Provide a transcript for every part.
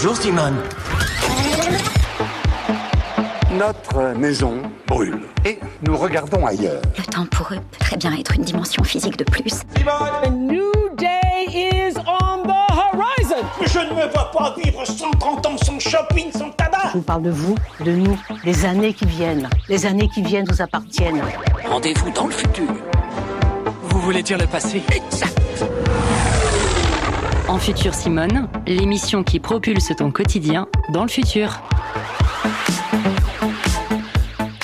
Bonjour Simone. Notre maison brûle et nous regardons ailleurs. Le temps pour eux peut très bien être une dimension physique de plus. A new day is on the horizon. Je ne me vois pas vivre 130 ans sans shopping, sans tabac. Je vous parle de vous, de nous, des années qui viennent. Les années qui viennent vous appartiennent. Rendez-vous dans le futur. Vous voulez dire le passé? Exact. En Futur Simone, l'émission qui propulse ton quotidien dans le futur.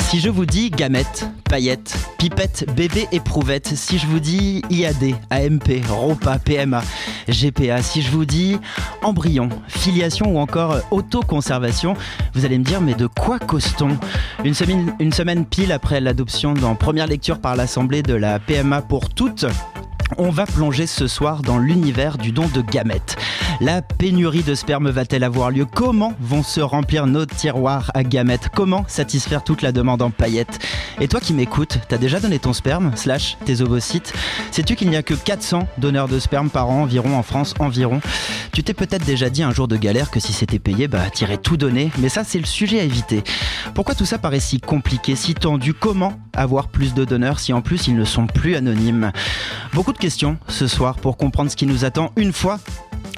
Si je vous dis gamète, paillettes, pipette, bébé éprouvette, si je vous dis IAD, AMP, ROPA, PMA, GPA, si je vous dis embryon, filiation ou encore autoconservation, vous allez me dire mais de quoi cause-t-on? Une semaine, une semaine pile après l'adoption en première lecture par l'Assemblée de la PMA pour toutes, on va plonger ce soir dans l'univers du don de gamètes. La pénurie de sperme va-t-elle avoir lieu? Comment vont se remplir nos tiroirs à gamètes? Comment satisfaire toute la demande en paillettes? Et toi qui m'écoutes, t'as déjà donné ton sperme slash tes ovocytes? Sais-tu qu'il n'y a que 400 donneurs de sperme par an environ en France environ? Tu t'es peut-être déjà dit un jour de galère que si c'était payé, bah t'irais tout donner. Mais ça c'est le sujet à éviter. Pourquoi tout ça paraît si compliqué, si tendu? Comment avoir plus de donneurs si en plus ils ne sont plus anonymes? De questions ce soir pour comprendre ce qui nous attend une fois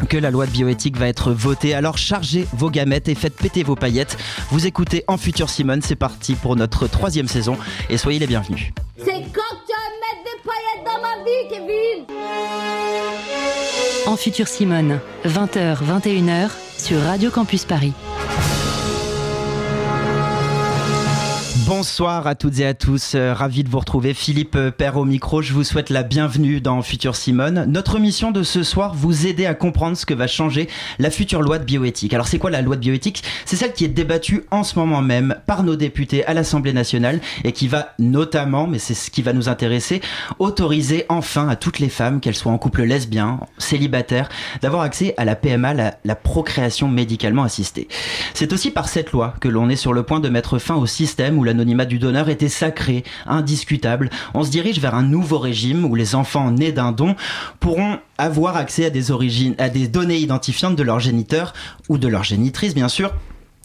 que la loi de bioéthique va être votée. Alors chargez vos gamètes et faites péter vos paillettes. Vous écoutez En Futur Simone, c'est parti pour notre troisième saison et soyez les bienvenus. C'est quand tu vas mettre des paillettes dans ma vie, Kevin En Futur Simone, 20h, 21h sur Radio Campus Paris. Bonsoir à toutes et à tous, euh, ravi de vous retrouver. Philippe euh, Père au micro, je vous souhaite la bienvenue dans Futur Simone. Notre mission de ce soir, vous aider à comprendre ce que va changer la future loi de bioéthique. Alors c'est quoi la loi de bioéthique? C'est celle qui est débattue en ce moment même par nos députés à l'Assemblée nationale et qui va notamment, mais c'est ce qui va nous intéresser, autoriser enfin à toutes les femmes, qu'elles soient en couple lesbien, célibataire, d'avoir accès à la PMA, la, la procréation médicalement assistée. C'est aussi par cette loi que l'on est sur le point de mettre fin au système où la l'anonymat du donneur était sacré, indiscutable. On se dirige vers un nouveau régime où les enfants nés d'un don pourront avoir accès à des origines, à des données identifiantes de leur géniteur ou de leur génitrice, bien sûr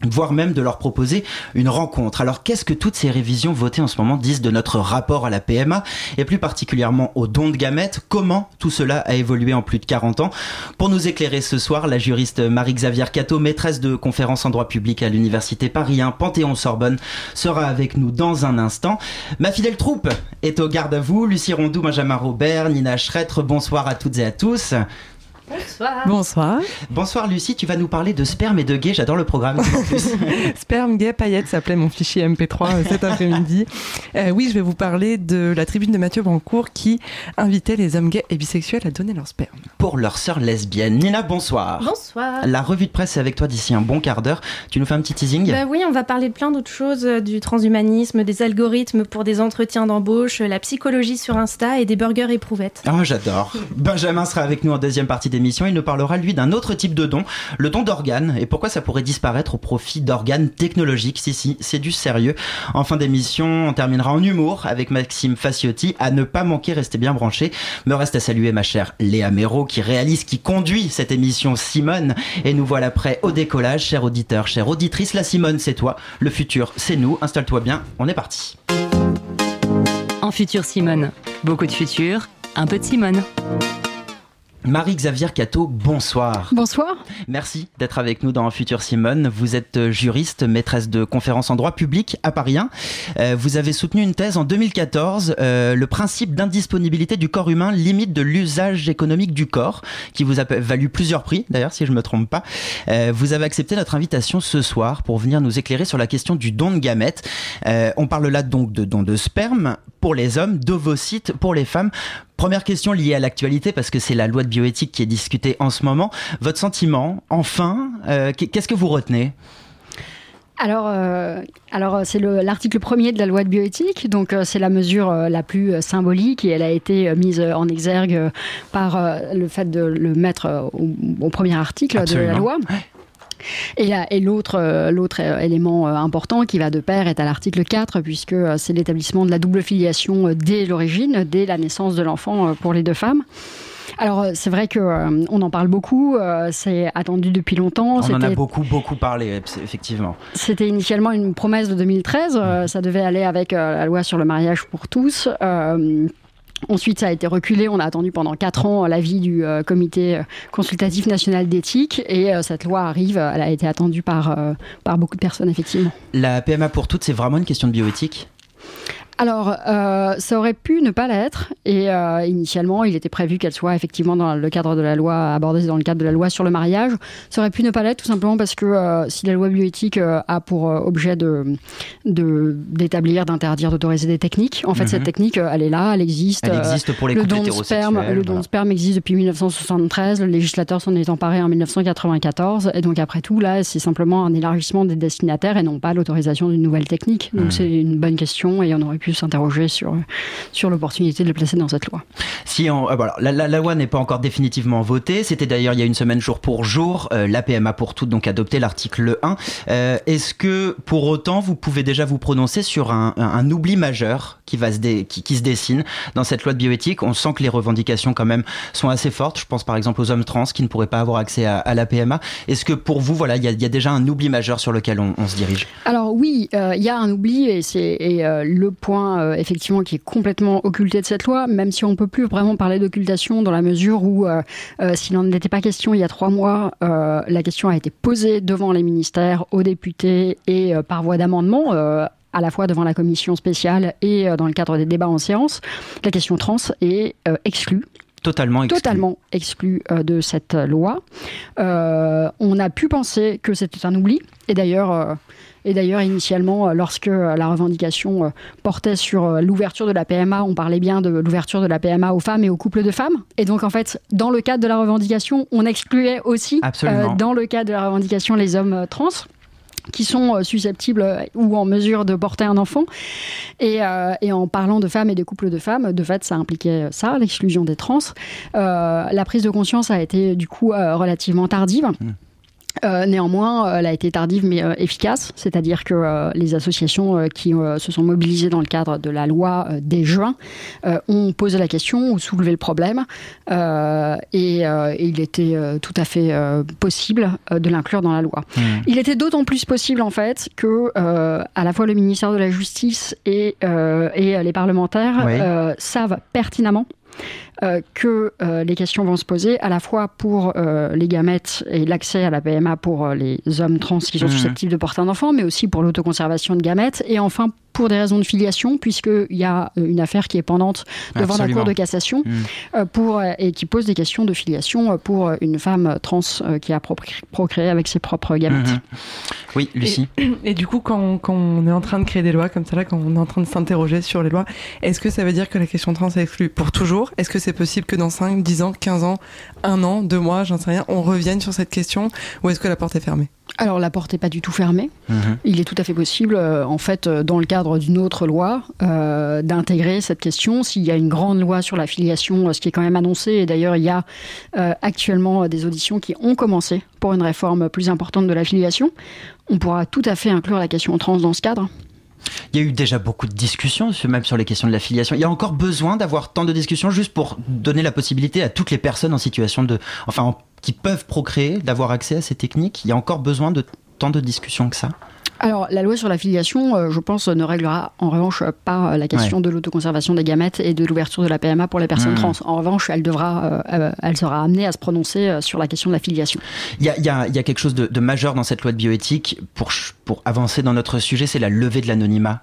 voire même de leur proposer une rencontre. Alors qu'est-ce que toutes ces révisions votées en ce moment disent de notre rapport à la PMA et plus particulièrement au don de gamètes Comment tout cela a évolué en plus de 40 ans? Pour nous éclairer ce soir, la juriste Marie-Xavier Cato, maîtresse de conférences en droit public à l'université Paris 1 Panthéon-Sorbonne, sera avec nous dans un instant. Ma fidèle troupe est au garde à vous, Lucie Rondou, Benjamin Robert, Nina Schrettre, bonsoir à toutes et à tous. Bonsoir. Bonsoir. Bonsoir Lucie, tu vas nous parler de sperme et de gay, j'adore le programme. Sperme, gay, paillettes s'appelait mon fichier MP3 euh, cet après-midi. Euh, oui, je vais vous parler de la tribune de Mathieu Brancourt qui invitait les hommes gays et bisexuels à donner leur sperme. Pour leur sœur lesbienne. Nina, bonsoir. Bonsoir. La revue de presse est avec toi d'ici un bon quart d'heure. Tu nous fais un petit teasing Bah oui, on va parler de plein d'autres choses, euh, du transhumanisme, des algorithmes pour des entretiens d'embauche, la psychologie sur Insta et des burgers éprouvettes. Oh, j'adore. Benjamin sera avec nous en deuxième partie Il nous parlera, lui, d'un autre type de don, le don d'organes, et pourquoi ça pourrait disparaître au profit d'organes technologiques? Si, si, c'est du sérieux. En fin d'émission, on terminera en humour avec Maxime Faciotti. À ne pas manquer, restez bien branchés. Me reste à saluer ma chère Léa Méro, qui réalise, qui conduit cette émission Simone. Et nous voilà prêts au décollage, cher auditeur, chère auditrice. La Simone, c'est toi. Le futur, c'est nous. Installe-toi bien. On est parti. En Futur Simone, beaucoup de futur, un peu de Simone. Marie-Xavier Cato, bonsoir. Bonsoir. Merci d'être avec nous dans Futur Simone. Vous êtes euh, juriste, maîtresse de conférences en droit public à Paris 1. Euh, vous avez soutenu une thèse en 2014, euh, le principe d'indisponibilité du corps humain, limite de l'usage économique du corps, qui vous a valu plusieurs prix, d'ailleurs, si je me trompe pas. Euh, vous avez accepté notre invitation ce soir pour venir nous éclairer sur la question du don de gamètes. Euh, on parle là donc de don de sperme pour les hommes, d'ovocytes pour les femmes. Première question liée à l'actualité, parce que c'est la loi de bioéthique qui est discutée en ce moment. Votre sentiment, enfin, euh, qu'est-ce que vous retenez? Alors, euh, alors c'est le- l'article premier de la loi de bioéthique, donc euh, c'est la mesure euh, la plus euh, symbolique et elle a été euh, mise euh, en exergue euh, par euh, le fait de le mettre euh, au, au premier article de la loi. Et l'autre, euh, l'autre euh, élément euh, important qui va de pair est à l'article 4, puisque euh, c'est l'établissement de la double filiation dès l'origine, dès la naissance de l'enfant pour les deux femmes. Alors c'est vrai que on en parle beaucoup, c'est attendu depuis longtemps. On en a beaucoup beaucoup parlé effectivement. C'était initialement une promesse de 2013, mmh. ça devait aller avec la loi sur le mariage pour tous. Ensuite, ça a été reculé. On a attendu pendant quatre ans l'avis du euh, comité euh, consultatif national d'éthique. Et euh, cette loi arrive. Elle a été attendue par, par beaucoup de personnes, effectivement. La PMA pour toutes, c'est vraiment une question de bioéthique? Alors, euh, ça aurait pu ne pas l'être. Et euh, initialement, il était prévu qu'elle soit effectivement dans le cadre de la loi, abordée dans le cadre de la loi sur le mariage. Ça aurait pu ne pas l'être tout simplement parce que euh, si la loi bioéthique a pour objet de, d'établir, d'interdire, d'autoriser des techniques, en fait, cette mhm. technique, elle est là, elle existe. Elle existe pour les le don de sperme, Le don de sperme existe depuis 1973. Le législateur s'en est emparé en 1994. Et donc, après tout, là, c'est simplement un élargissement des destinataires et non pas l'autorisation d'une nouvelle technique. Donc, mhm. c'est une bonne question et on aurait pu s'interroger sur, sur l'opportunité de le placer dans cette loi. Si on, euh, voilà, la, loi n'est pas encore définitivement votée, c'était d'ailleurs il y a une semaine jour pour jour, euh, la PMA pour toutes donc adopté l'article 1. Euh, est-ce que pour autant vous pouvez déjà vous prononcer sur un, un, oubli majeur qui, va se qui, qui, se dessine dans cette loi de bioéthique? On sent que les revendications quand même sont assez fortes. Je pense par exemple aux hommes trans qui ne pourraient pas avoir accès à, la PMA. Est-ce que pour vous, voilà, il y, a déjà un oubli majeur sur lequel on, se dirige? Alors oui, il y a un oubli et c'est le point euh, effectivement qui est complètement occulté de cette loi, même si on ne peut plus vraiment parler d'occultation dans la mesure où, euh, euh, s'il n'en était pas question il y a trois mois, la question a été posée devant les ministères, aux députés et par voie d'amendement à la fois devant la commission spéciale et dans le cadre des débats en séance, la question trans est exclue. Totalement exclue. Totalement exclue de cette loi. on a pu penser que c'était un oubli, et d'ailleurs, et d'ailleurs, initialement, euh, lorsque euh, la revendication euh, portait sur l'ouverture de la PMA, on parlait bien de l'ouverture de la PMA aux femmes et aux couples de femmes. Et donc, en fait, dans le cadre de la revendication, on excluait aussi, dans le cadre de la revendication, les hommes trans qui sont susceptibles ou en mesure de porter un enfant. Et, et, en parlant de femmes et de couples de femmes, de fait, ça impliquait ça, l'exclusion des trans. la prise de conscience a été du coup relativement tardive. Mmh. Euh, néanmoins, euh, elle a été tardive mais euh, efficace, c'est-à-dire que les associations qui se sont mobilisées dans le cadre de la loi dès juin ont posé la question, ont soulevé le problème, et, il était tout à fait possible de l'inclure dans la loi. Mmh. Il était d'autant plus possible en fait que à la fois le ministère de la Justice et, et les parlementaires savent pertinemment euh, que euh, les questions vont se poser à la fois pour euh, les gamètes et l'accès à la PMA pour les hommes trans qui sont mmh. susceptibles de porter un enfant, mais aussi pour l'autoconservation de gamètes, et enfin pour des raisons de filiation, puisqu'il y a une affaire qui est pendante devant la Cour de cassation mmh. pour, et qui pose des questions de filiation pour une femme trans qui a procréé avec ses propres gamètes. Mmh. Oui, Lucie. Et, du coup, quand, quand, on est en train de créer des lois comme ça, là, quand on est en train de s'interroger sur les lois, est-ce que ça veut dire que la question trans est exclue pour toujours? Est-ce que c'est possible que dans 5, 10 ans, 15 ans, un an, deux mois, j'en sais rien, on revienne sur cette question Ou est-ce que la porte est fermée? Alors la porte n'est pas du tout fermée. Mhm. Il est tout à fait possible, euh, en fait, euh, dans le cadre d'une autre loi, euh, d'intégrer cette question. S'il y a une grande loi sur la filiation, ce qui est quand même annoncé, et d'ailleurs il y a actuellement des auditions qui ont commencé pour une réforme plus importante de la filiation, on pourra tout à fait inclure la question trans dans ce cadre. Il y a eu déjà beaucoup de discussions, même sur les questions de l'affiliation. Il y a encore besoin d'avoir tant de discussions juste pour donner la possibilité à toutes les personnes en situation de, enfin, qui peuvent procréer, d'avoir accès à ces techniques. Il y a encore besoin de tant de discussions que ça alors, la loi sur la filiation, euh, je pense, ne réglera en revanche pas la question de l'autoconservation des gamètes et de l'ouverture de la PMA pour les personnes mmh. trans. En revanche, elle devra, euh, euh, elle sera amenée à se prononcer sur la question de la filiation. Il y a, quelque chose de, majeur dans cette loi de bioéthique pour, pour avancer dans notre sujet, c'est la levée de l'anonymat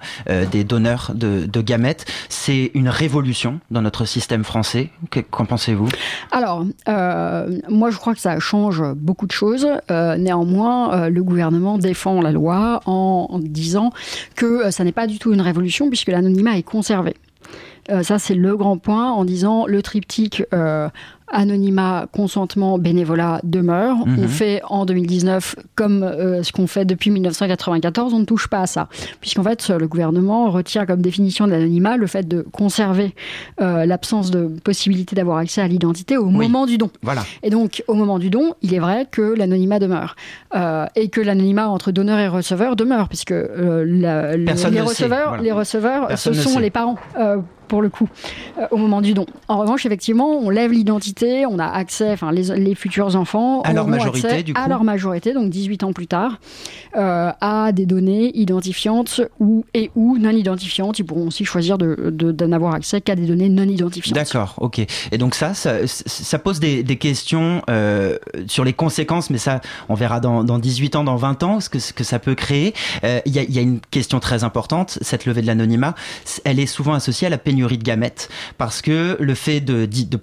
des donneurs de, gamètes. C'est une révolution dans notre système français. Qu'en pensez-vous? Alors, moi, je crois que ça change beaucoup de choses. néanmoins, le gouvernement défend la loi en, disant que euh, ça n'est pas du tout une révolution puisque l'anonymat est conservé. Euh, ça, c'est le grand point en disant le triptyque euh, anonymat, consentement, bénévolat demeure. On mhm. fait en 2019 comme euh, ce qu'on fait depuis 1994, on ne touche pas à ça. Puisqu'en fait, le gouvernement retire comme définition de l'anonymat le fait de conserver euh, l'absence de possibilité d'avoir accès à l'identité au moment du don. Voilà. Et donc, au moment du don, il est vrai que l'anonymat demeure. Euh, et que l'anonymat entre donneur et receveur demeure, puisque les, receveurs, les receveurs, ce sont les parents pour le coup, euh, au moment du don. En revanche, effectivement, on lève l'identité, on a accès, enfin, les, les futurs enfants À leur majorité, accès du coup À leur majorité, donc 18 ans plus tard, euh, à des données identifiantes ou, et ou non identifiantes. Ils pourront aussi choisir de, de- de n'avoir accès qu'à des données non identifiantes. D'accord, ok. Et donc ça, ça, ça pose des, des questions euh, sur les conséquences, mais ça, on verra dans, dans 18 ans, dans 20 ans, ce que, ce que ça peut créer. Il y, y a une question très importante, cette levée de l'anonymat, elle est souvent associée à la pénurie de gamètes, parce que le fait de, de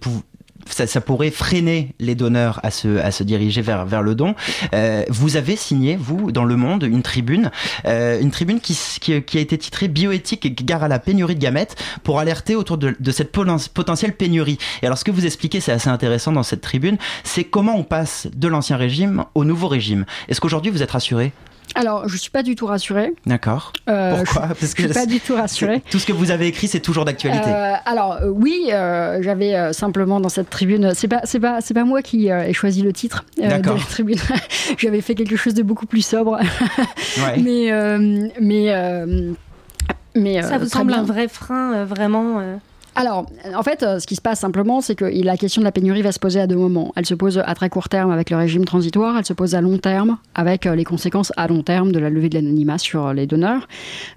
ça, pourrait freiner les donneurs à se, à se diriger vers, vers le don. Euh, vous avez signé, vous, dans Le Monde, une tribune, euh, une tribune qui, qui, qui a été titrée Bioéthique gare à la pénurie de gamètes pour alerter autour de, de cette poten- potentielle pénurie. Et alors, ce que vous expliquez, c'est assez intéressant dans cette tribune, c'est comment on passe de l'ancien régime au nouveau régime. Est-ce qu'aujourd'hui vous êtes rassuré? Alors, je suis pas du tout rassurée. D'accord. Euh, Pourquoi je, je suis pas du tout rassurée. Tout ce que vous avez écrit, c'est toujours d'actualité. Euh, alors euh, oui, euh, j'avais euh, simplement dans cette tribune, c'est pas c'est pas c'est pas moi qui euh, ai choisi le titre euh, de la tribune. j'avais fait quelque chose de beaucoup plus sobre. Ouais. Mais euh, mais euh, mais Ça vous semble bien. un vrai frein, euh, vraiment euh, Alors, en fait, euh, ce qui se passe simplement, c'est que la question de la pénurie va se poser à deux moments. Elle se pose à très court terme avec le régime transitoire, elle se pose à long terme avec euh, les conséquences à long terme de la levée de l'anonymat sur euh, les donneurs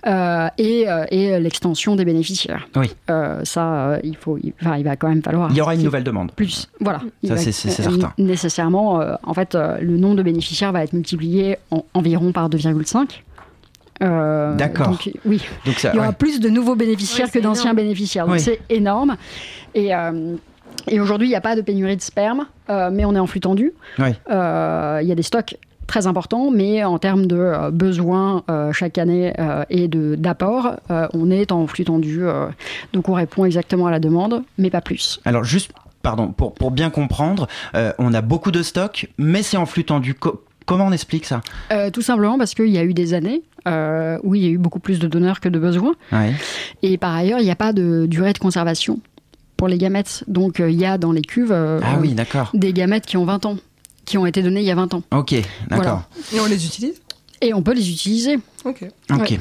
euh, et, et l'extension des bénéficiaires. Oui. Euh, ça, il, faut, il, enfin, il va quand même falloir. Il y aura une nouvelle demande. Plus, voilà. Il Ça, c'est- certain. Nécessairement, euh, en fait, le nombre de bénéficiaires va être multiplié en, environ par 2,5. Euh, D'accord. donc, Oui. Donc ça, Il y aura ouais. plus de nouveaux bénéficiaires Oui, que d'anciens énorme. bénéficiaires. Donc Oui. c'est énorme. Et, euh, et aujourd'hui, il n'y a pas de pénurie de sperme, euh, mais on est en flux tendu. Ouais. Euh, Il y a des stocks très importants, mais en termes de euh, besoins euh, chaque année euh, et de d'apport, euh, on est en flux tendu. euh, donc on répond exactement à la demande, mais pas plus. Alors juste, pardon, pour, pour bien comprendre, euh, on a beaucoup de stocks, mais c'est en flux tendu. Co- comment on explique ça Euh, tout simplement parce qu'il y a eu des années euh, où il y a eu beaucoup plus de donneurs que de besoins. Ouais. Et par ailleurs, il n'y a pas de durée de conservation pour les gamètes. Donc euh, il y a dans les cuves euh, Ah oui, des gamètes qui ont 20 ans, qui ont été données il y a 20 ans. Ok, d'accord. Et on les utilise? Et on peut les utiliser. Ok. Ok. Ouais.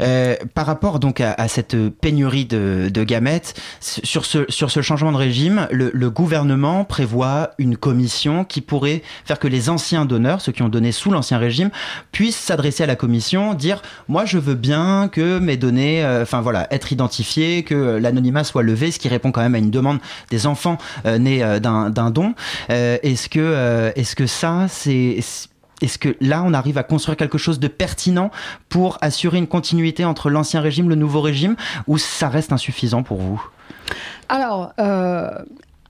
Euh, par rapport donc à, à cette pénurie de, de gamètes, sur ce, sur ce changement de régime, le, le gouvernement prévoit une commission qui pourrait faire que les anciens donneurs, ceux qui ont donné sous l'ancien régime, puissent s'adresser à la commission, dire moi je veux bien que mes données, euh, enfin voilà, être identifiées, que l'anonymat soit levé, ce qui répond quand même à une demande des enfants euh, nés euh, d'un don. Euh, est-ce que euh, est-ce que ça c'est est-ce que là, on arrive à construire quelque chose de pertinent pour assurer une continuité entre l'ancien régime, le nouveau régime, ou ça reste insuffisant pour vous? Alors, euh,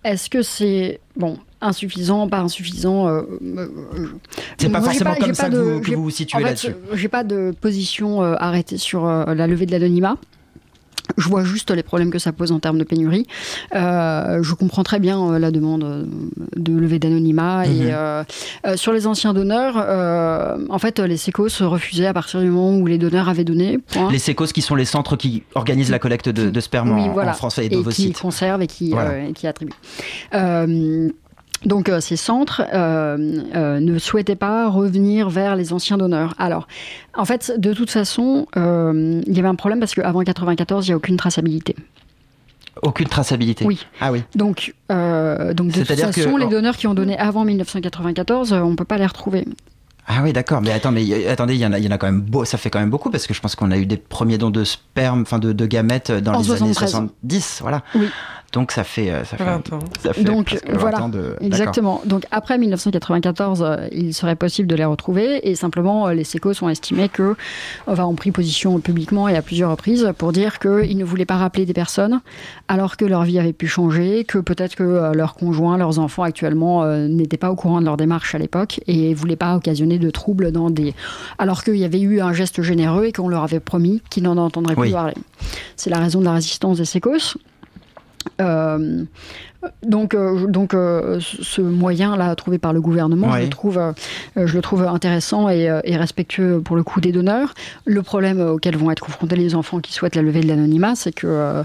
est-ce que c'est bon insuffisant, pas insuffisant euh, euh, C'est pas forcément comme ça que vous- que vous vous situez en fait, là-dessus. J'ai pas de position arrêtée sur la levée de l'anonymat. Je vois juste les problèmes que ça pose en termes de pénurie. Euh, je comprends très bien euh, la demande euh, de levée d'anonymat. Mhm. Et euh, euh, sur les anciens donneurs, euh, en fait, les sécos se refusaient à partir du moment où les donneurs avaient donné. point. Les sécos, qui sont les centres qui organisent la collecte de, de sperme Oui, en, voilà. en France et et qui d'ovocytes. conservent et qui, Voilà. et qui attribuent. Donc euh, ces centres euh, euh, ne souhaitaient pas revenir vers les anciens donneurs. Alors, en fait, de toute façon, il y avait un problème parce qu'avant 94, il n'y a aucune traçabilité. Aucune traçabilité. Oui. Ah oui. Donc, donc de toute que- façon, les donneurs qui ont donné avant 1994, euh, on ne peut pas les retrouver. Ah oui, d'accord. Mais attends, mais attendez, il y en a, il y en a quand même beau, ça fait quand même beaucoup parce que je pense qu'on a eu des premiers dons de sperme, enfin de, de gamètes dans En les 73. années 70, voilà. Oui. Donc ça fait, euh, ça fait, 20 ans. ça fait Donc presque 20 voilà, ans de. d'accord. exactement. Donc après 1994, euh, il serait possible de les retrouver et simplement euh, les sécos ont estimé que, enfin, ont pris position publiquement et à plusieurs reprises pour dire qu'ils ne voulaient pas rappeler des personnes alors que leur vie avait pu changer, que peut-être que euh, leurs conjoints, leurs enfants actuellement euh, n'étaient pas au courant de leur démarche à l'époque et voulaient pas occasionner de troubles dans des, alors qu'il y avait eu un geste généreux et qu'on leur avait promis qu'ils n'en entendraient Oui. plus parler. C'est la raison de la résistance des sécos. Euh, donc, euh, donc euh, ce moyen-là trouvé par le gouvernement, je, le trouve, euh, je le trouve intéressant et, et respectueux pour le coup des donneurs. Le problème auquel vont être confrontés les enfants qui souhaitent la levée de l'anonymat, c'est que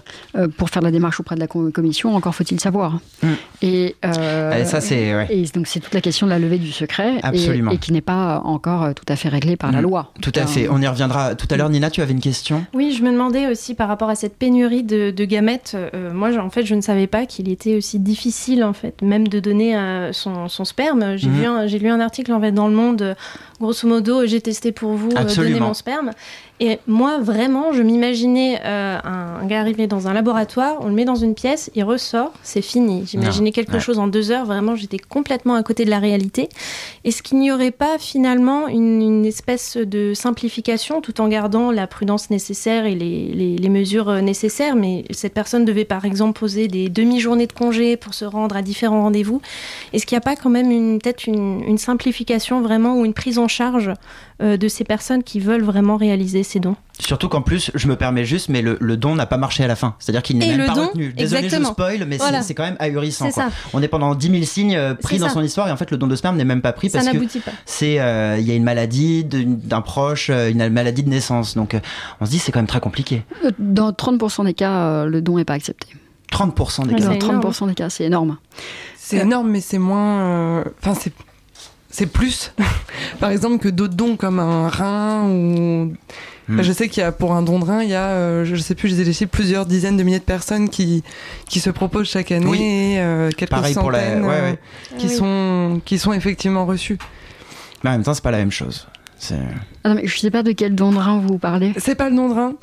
pour faire la démarche auprès de la com- commission, encore faut-il savoir. Mm. Et, euh, Et ça, c'est- ouais. et donc c'est toute la question de la levée du secret et- Absolument. Et, qui n'est pas encore tout à fait réglée par la Mm. loi. Tout à fait. On y reviendra tout à l'heure. Nina, tu avais une question? Oui, je me demandais aussi par rapport à cette pénurie de, de gamètes. euh, moi, en fait, je ne savais pas qu'il était aussi difficile, en fait, même de donner euh, son, son sperme. J'ai Mhm. un- j'ai lu un article en fait dans le Monde. Grosso modo, j'ai testé pour vous, euh, donner mon sperme. Et moi, vraiment, je m'imaginais euh, un, un gars arriver dans un laboratoire, on le met dans une pièce, il ressort, c'est fini. J'imaginais quelque Ouais. chose en deux heures. Vraiment, j'étais complètement à côté de la réalité. Est-ce qu'il n'y aurait pas finalement une, une espèce de simplification tout en gardant la prudence nécessaire et les, les- les mesures euh, nécessaires Mais cette personne devait par exemple poser des demi-journées de congé pour se rendre à différents rendez-vous. Est-ce qu'il n'y a pas quand même peut-être une, une simplification vraiment ou une prise en charge euh, de ces personnes qui veulent vraiment réaliser ces dons Surtout qu'en plus, je me permets juste, mais le, le don n'a pas marché à la fin. C'est-à-dire qu'il n'est même le pas don, retenu. Désolé, exactement. je spoil, mais c'est- Voilà. c'est quand même ahurissant. Quoi. On est pendant 10 000 signes euh, pris dans ça. son histoire et en fait, le don de sperme n'est même pas pris Ça parce que n'aboutit pas. c'est euh, il y a une maladie d'un proche, une maladie de naissance. Donc, on se dit c'est quand même très compliqué. Dans 30% des cas, le don n'est pas accepté. 30% des Dans cas. 30% des cas, c'est énorme. C'est énorme, mais c'est moins. euh, Enfin, c'est. C'est plus, par exemple, que d'autres dons comme un rein ou. Hmm. Je sais qu'il y a pour un don de rein, il y a, euh, je sais plus, je les ai plusieurs dizaines de milliers de personnes qui, qui se proposent chaque année, Oui. et, euh, quelques Pareil pour la- centaines ouais, euh, qui, oui. sont, qui sont effectivement reçues. Mais en même temps, c'est pas la même chose. Ah non, mais je sais pas de quel don de rein vous parlez. C'est pas le don de rein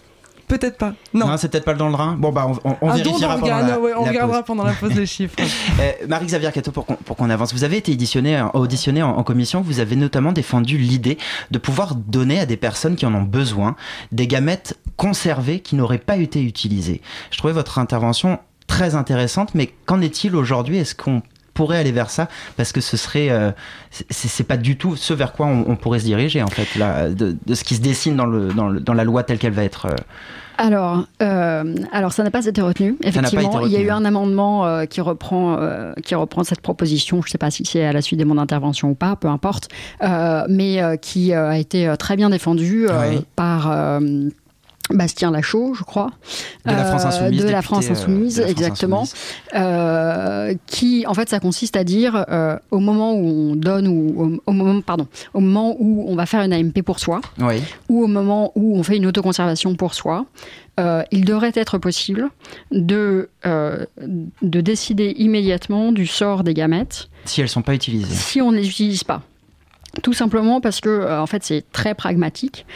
Peut-être pas. Non. c'est peut-être pas le don de rein. Bon, bah, on, on- on un don vérifiera pendant d'organe, la, ouais, on la regardera pause. pendant la pause les chiffres. Euh, Marie-Xavier Cato, pour qu'on avance, vous avez été auditionné, auditionné en, en commission, vous avez notamment défendu l'idée de pouvoir donner à des personnes qui en ont besoin des gamètes conservées qui n'auraient pas été utilisées. Je trouvais votre intervention très intéressante, mais qu'en est-il aujourd'hui? Est-ce qu'on pourrait aller vers ça parce que ce serait euh, c'est pas du tout ce vers quoi on, on pourrait se diriger en fait là de, de ce qui se dessine dans le dans, le- dans la loi telle qu'elle va être euh, Alors, euh, alors ça n'a pas été retenu. Effectivement, été il y a eu un amendement euh, qui reprend euh, qui reprend cette proposition. Je ne sais pas si c'est à la suite de mon intervention ou pas, peu importe, mais qui a été très bien défendu Ouais. par Bastien Lachaud, je crois. De la France Euh, Insoumise, De la député, France euh, Insoumise, de la France exactement. Insoumise. Euh, qui, en fait, ça consiste à dire au moment où on donne ou au, au moment, pardon, au moment où on va faire une AMP pour soi, oui ou au moment où on fait une autoconservation pour soi, euh, il devrait être possible de, euh, de décider immédiatement du sort des gamètes si elles sont pas utilisées si on ne les utilise pas. Tout simplement parce que, euh, en fait, c'est très pragmatique.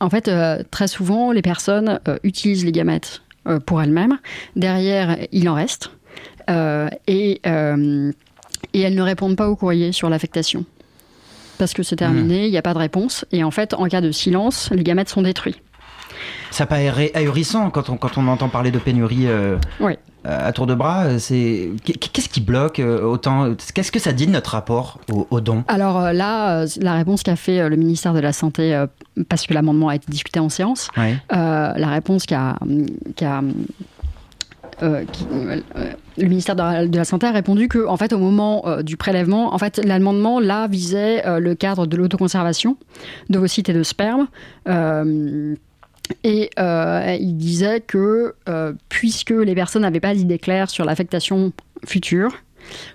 En fait, euh, très souvent, les personnes euh, utilisent les gamètes euh, pour elles-mêmes. Derrière, il en reste. Et, et elles ne répondent pas au courrier sur l'affectation. Parce que c'est terminé, il n'y a pas de réponse. Et en fait, en cas de silence, les gamètes sont détruits. Ça paraît ahurissant quand on, quand on entend parler de pénurie euh, Oui. À tour de bras. C'est Qu'est-ce qui bloque euh, autant Qu'est-ce que ça dit de notre rapport au, au don? Alors euh, là, euh, la réponse qu'a fait le ministère de la Santé, parce que l'amendement a été discuté en séance, euh, la réponse qu'a euh, qui- euh, le ministère de la, de la Santé a répondu que, en fait, au moment euh, du prélèvement, en fait, l'amendement là visait le cadre de l'autoconservation d'ovocytes et de sperme. Et euh, il disait que euh, puisque les personnes n'avaient pas d'idée claire sur l'affectation future,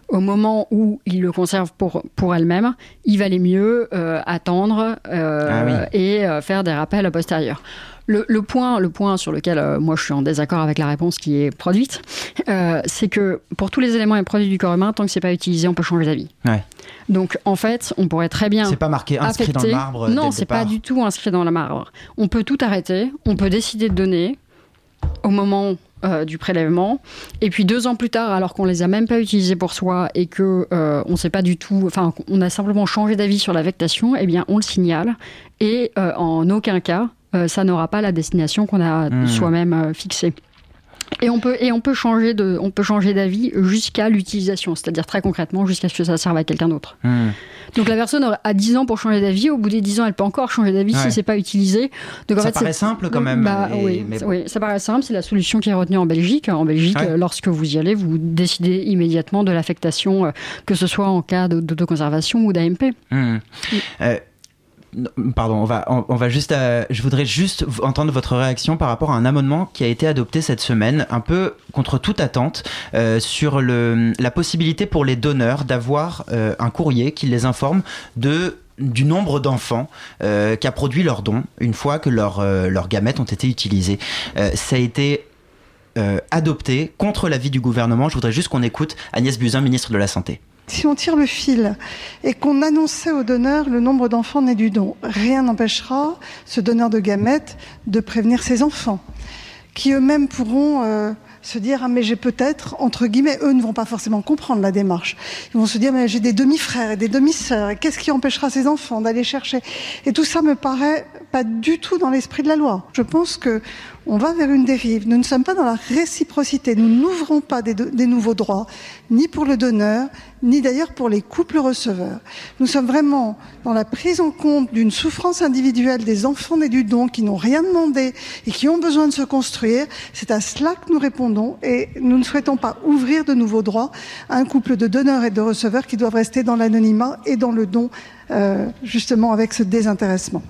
au moment où ils le conservent pour, pour elles-mêmes, il valait mieux euh, attendre Ah oui. et faire des rappels postérieurs. Le, le point, le point sur lequel euh, moi je suis en désaccord avec la réponse qui est produite, euh, c'est que pour tous les éléments et produits du corps humain, tant que c'est pas utilisé, on peut changer d'avis. Ouais. Donc en fait, on pourrait très bien. C'est pas marqué inscrit dans le marbre, Non, c'est pas du tout inscrit dans le marbre. On peut tout arrêter, on peut décider de donner au moment euh, du prélèvement, et puis deux ans plus tard, alors qu'on les a même pas utilisés pour soi et que euh, on sait pas du tout, enfin, on a simplement changé d'avis sur l'affectation, eh bien, on le signale et euh, en aucun cas, ça n'aura pas la destination qu'on a Hmm. soi-même euh, fixée. Et on peut, et on peut changer de, on peut changer d'avis jusqu'à l'utilisation, c'est-à-dire très concrètement jusqu'à ce que ça serve à quelqu'un d'autre. Hmm. Donc la personne a 10 ans pour changer d'avis, au bout des 10 ans, elle peut encore changer d'avis Ouais. si c'est pas utilisé. Donc, en Ça fait, paraît simple quand même, Bah, et- oui, mais bon. oui, ça paraît simple, c'est la solution qui est retenue en Belgique. En Belgique, Ouais. euh, lorsque vous y allez, vous décidez immédiatement de l'affectation, euh, que ce soit en cas d'autoconservation ou d'AMP. Hmm. Euh, pardon, on va, on, va juste, euh, je voudrais juste entendre votre réaction par rapport à un amendement qui a été adopté cette semaine, un peu contre toute attente, euh, sur le, la possibilité pour les donneurs d'avoir euh, un courrier qui les informe de du nombre d'enfants qu'a produit leur don une fois que leurs leurs gamètes ont été utilisés. ça a été adopté contre l'avis du gouvernement. Je voudrais juste qu'on écoute Agnès Buzyn, ministre de la Santé. Si on tire le fil et qu'on annonçait au donneur le nombre d'enfants nés du don, rien n'empêchera ce donneur de gamètes de prévenir ses enfants, qui eux-mêmes pourront euh, se dire ah mais j'ai peut-être entre guillemets eux ne vont pas forcément comprendre la démarche. Ils vont se dire mais j'ai des demi-frères et des demi-sœurs et qu'est-ce qui empêchera ces enfants d'aller chercher? Et tout ça me paraît pas du tout dans l'esprit de la loi. Je pense que on va vers une dérive. Nous ne sommes pas dans la réciprocité. Nous n'ouvrons pas des, nouveaux droits, ni pour le donneur, ni d'ailleurs pour les couples receveurs. Nous sommes vraiment dans la prise en compte d'une souffrance individuelle des enfants nés du don qui n'ont rien demandé et qui ont besoin de se construire. C'est à cela que nous répondons et nous ne souhaitons pas ouvrir de nouveaux droits à un couple de donneurs et de receveurs qui doivent rester dans l'anonymat et dans le don, euh, justement avec ce désintéressement.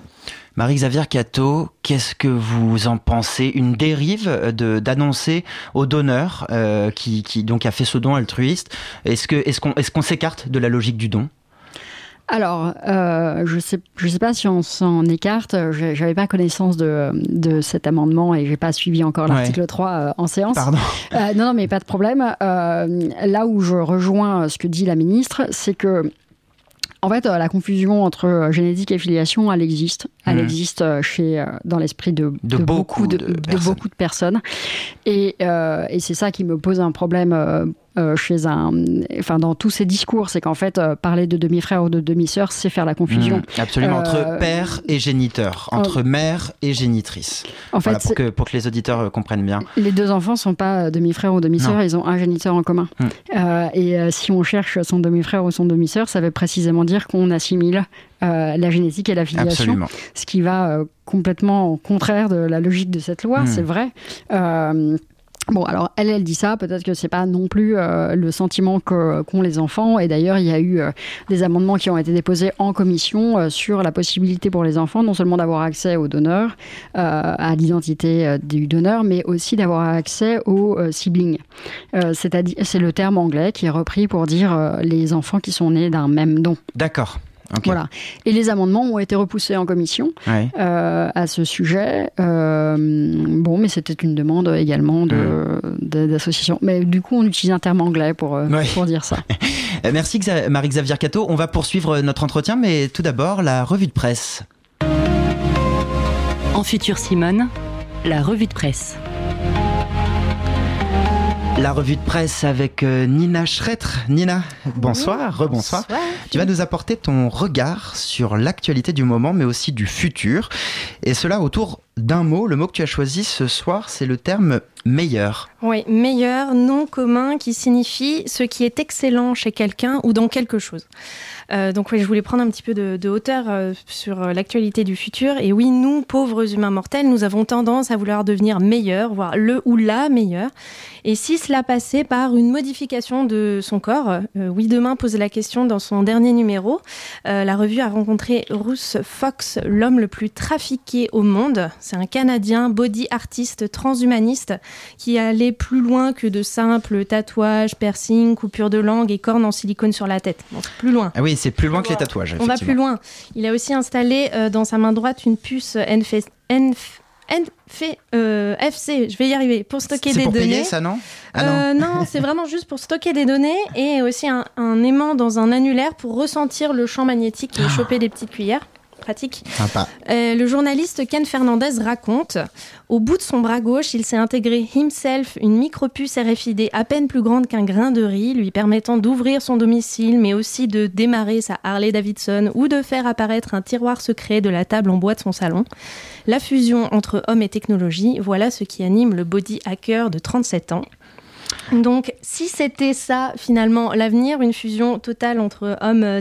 Marie-Xavier Cato, qu'est-ce que vous en pensez? Une dérive d'annoncer au donneur euh, qui, donc a fait ce don altruiste. Est-ce qu'on est qu'on s'écarte de la logique du don? Alors, euh, je sais, je sais pas si on s'en écarte. J'avais pas connaissance de, de, cet amendement et j'ai pas suivi encore l'article 3 euh, en séance. Pardon. non, non, mais pas de problème. là où je rejoins ce que dit la ministre, c'est que en fait, euh, la confusion entre euh, génétique et filiation, elle existe. Elle mmh. existe euh, chez, dans l'esprit de, beaucoup, de, beaucoup de personnes. Et, et c'est ça qui me pose un problème euh, chez un, enfin dans tous ces discours, c'est qu'en fait euh, parler de demi-frère ou de demi-sœur, c'est faire la confusion. Mmh, absolument entre euh, père et géniteur, entre mère et génitrice. En fait, pour que pour que les auditeurs comprennent bien. Les deux enfants sont pas demi-frère ou demi-sœur, ils ont un géniteur en commun. Mmh. et si on cherche son demi-frère ou son demi-sœur, ça veut précisément dire qu'on assimile la génétique et la filiation, ce qui va complètement au contraire de la logique de cette loi, mmh. c'est vrai. Bon, alors elle, elle dit ça. Peut-être que c'est pas non plus euh, le sentiment qu'ont les enfants. Et d'ailleurs, il y a eu euh, des amendements qui ont été déposés en commission euh, sur la possibilité pour les enfants non seulement d'avoir accès au donneur, à l'identité du donneur, mais aussi d'avoir accès au sibling. C'est-à-dire, c'est le terme anglais qui est repris pour dire les enfants qui sont nés d'un même don. D'accord. Voilà. Et les amendements ont été repoussés en commission euh, à ce sujet. Euh, bon, mais c'était une demande également hmm. d'association. De, mais du coup, on utilise un terme anglais pour, euh, pour dire ça. Merci Marie-Xavier Cato. On va poursuivre notre entretien, mais tout d'abord, la revue de presse. En futur Simone, la revue de presse. La revue de presse avec euh, Nina Schretter. Nina, bonsoir, rebonsoir. Tu vas nous apporter ton regard sur l'actualité du moment, mais aussi du futur. Et cela autour d'un mot. Le mot que tu as choisi ce soir, c'est le terme meilleur. Oui, meilleur, nom commun qui signifie ce qui est excellent chez quelqu'un ou dans quelque chose. Euh, donc oui, je voulais prendre un petit peu de, hauteur euh, sur euh, l'actualité du futur. Et oui, nous, pauvres humains mortels, nous avons tendance à vouloir devenir meilleurs, voire le ou la meilleure. Et si cela passait par une modification de son corps, oui, demain pose la question dans son dernier numéro. la revue a rencontré Russ Fox, l'homme le plus trafiqué au monde. C'est un Canadien body artiste transhumaniste qui allait plus loin que de simples tatouages, piercings, coupures de langue et cornes en silicone sur la tête. plus loin. Ah oui, c'est plus loin que les tatouages. On va plus loin. Il a aussi installé euh, dans sa main droite une puce NFC, euh, FC, je vais y arriver, pour stocker des pour données. Payer, ça, non? Ah, Non, euh, non c'est vraiment juste pour stocker des données et aussi un, aimant dans un annulaire pour ressentir le champ magnétique et ah. choper des petites cuillères pratique. Euh, le journaliste Ken Fernandez raconte Au bout de son bras gauche, il s'est intégré himself une micropuce RFID à peine plus grande qu'un grain de riz, lui permettant d'ouvrir son domicile, mais aussi de démarrer sa Harley Davidson ou de faire apparaître un tiroir secret de la table en bois de son salon. La fusion entre homme et technologie, voilà ce qui anime le body hacker de 37 ans. Donc, si c'était ça, finalement, l'avenir, une fusion totale entre hommes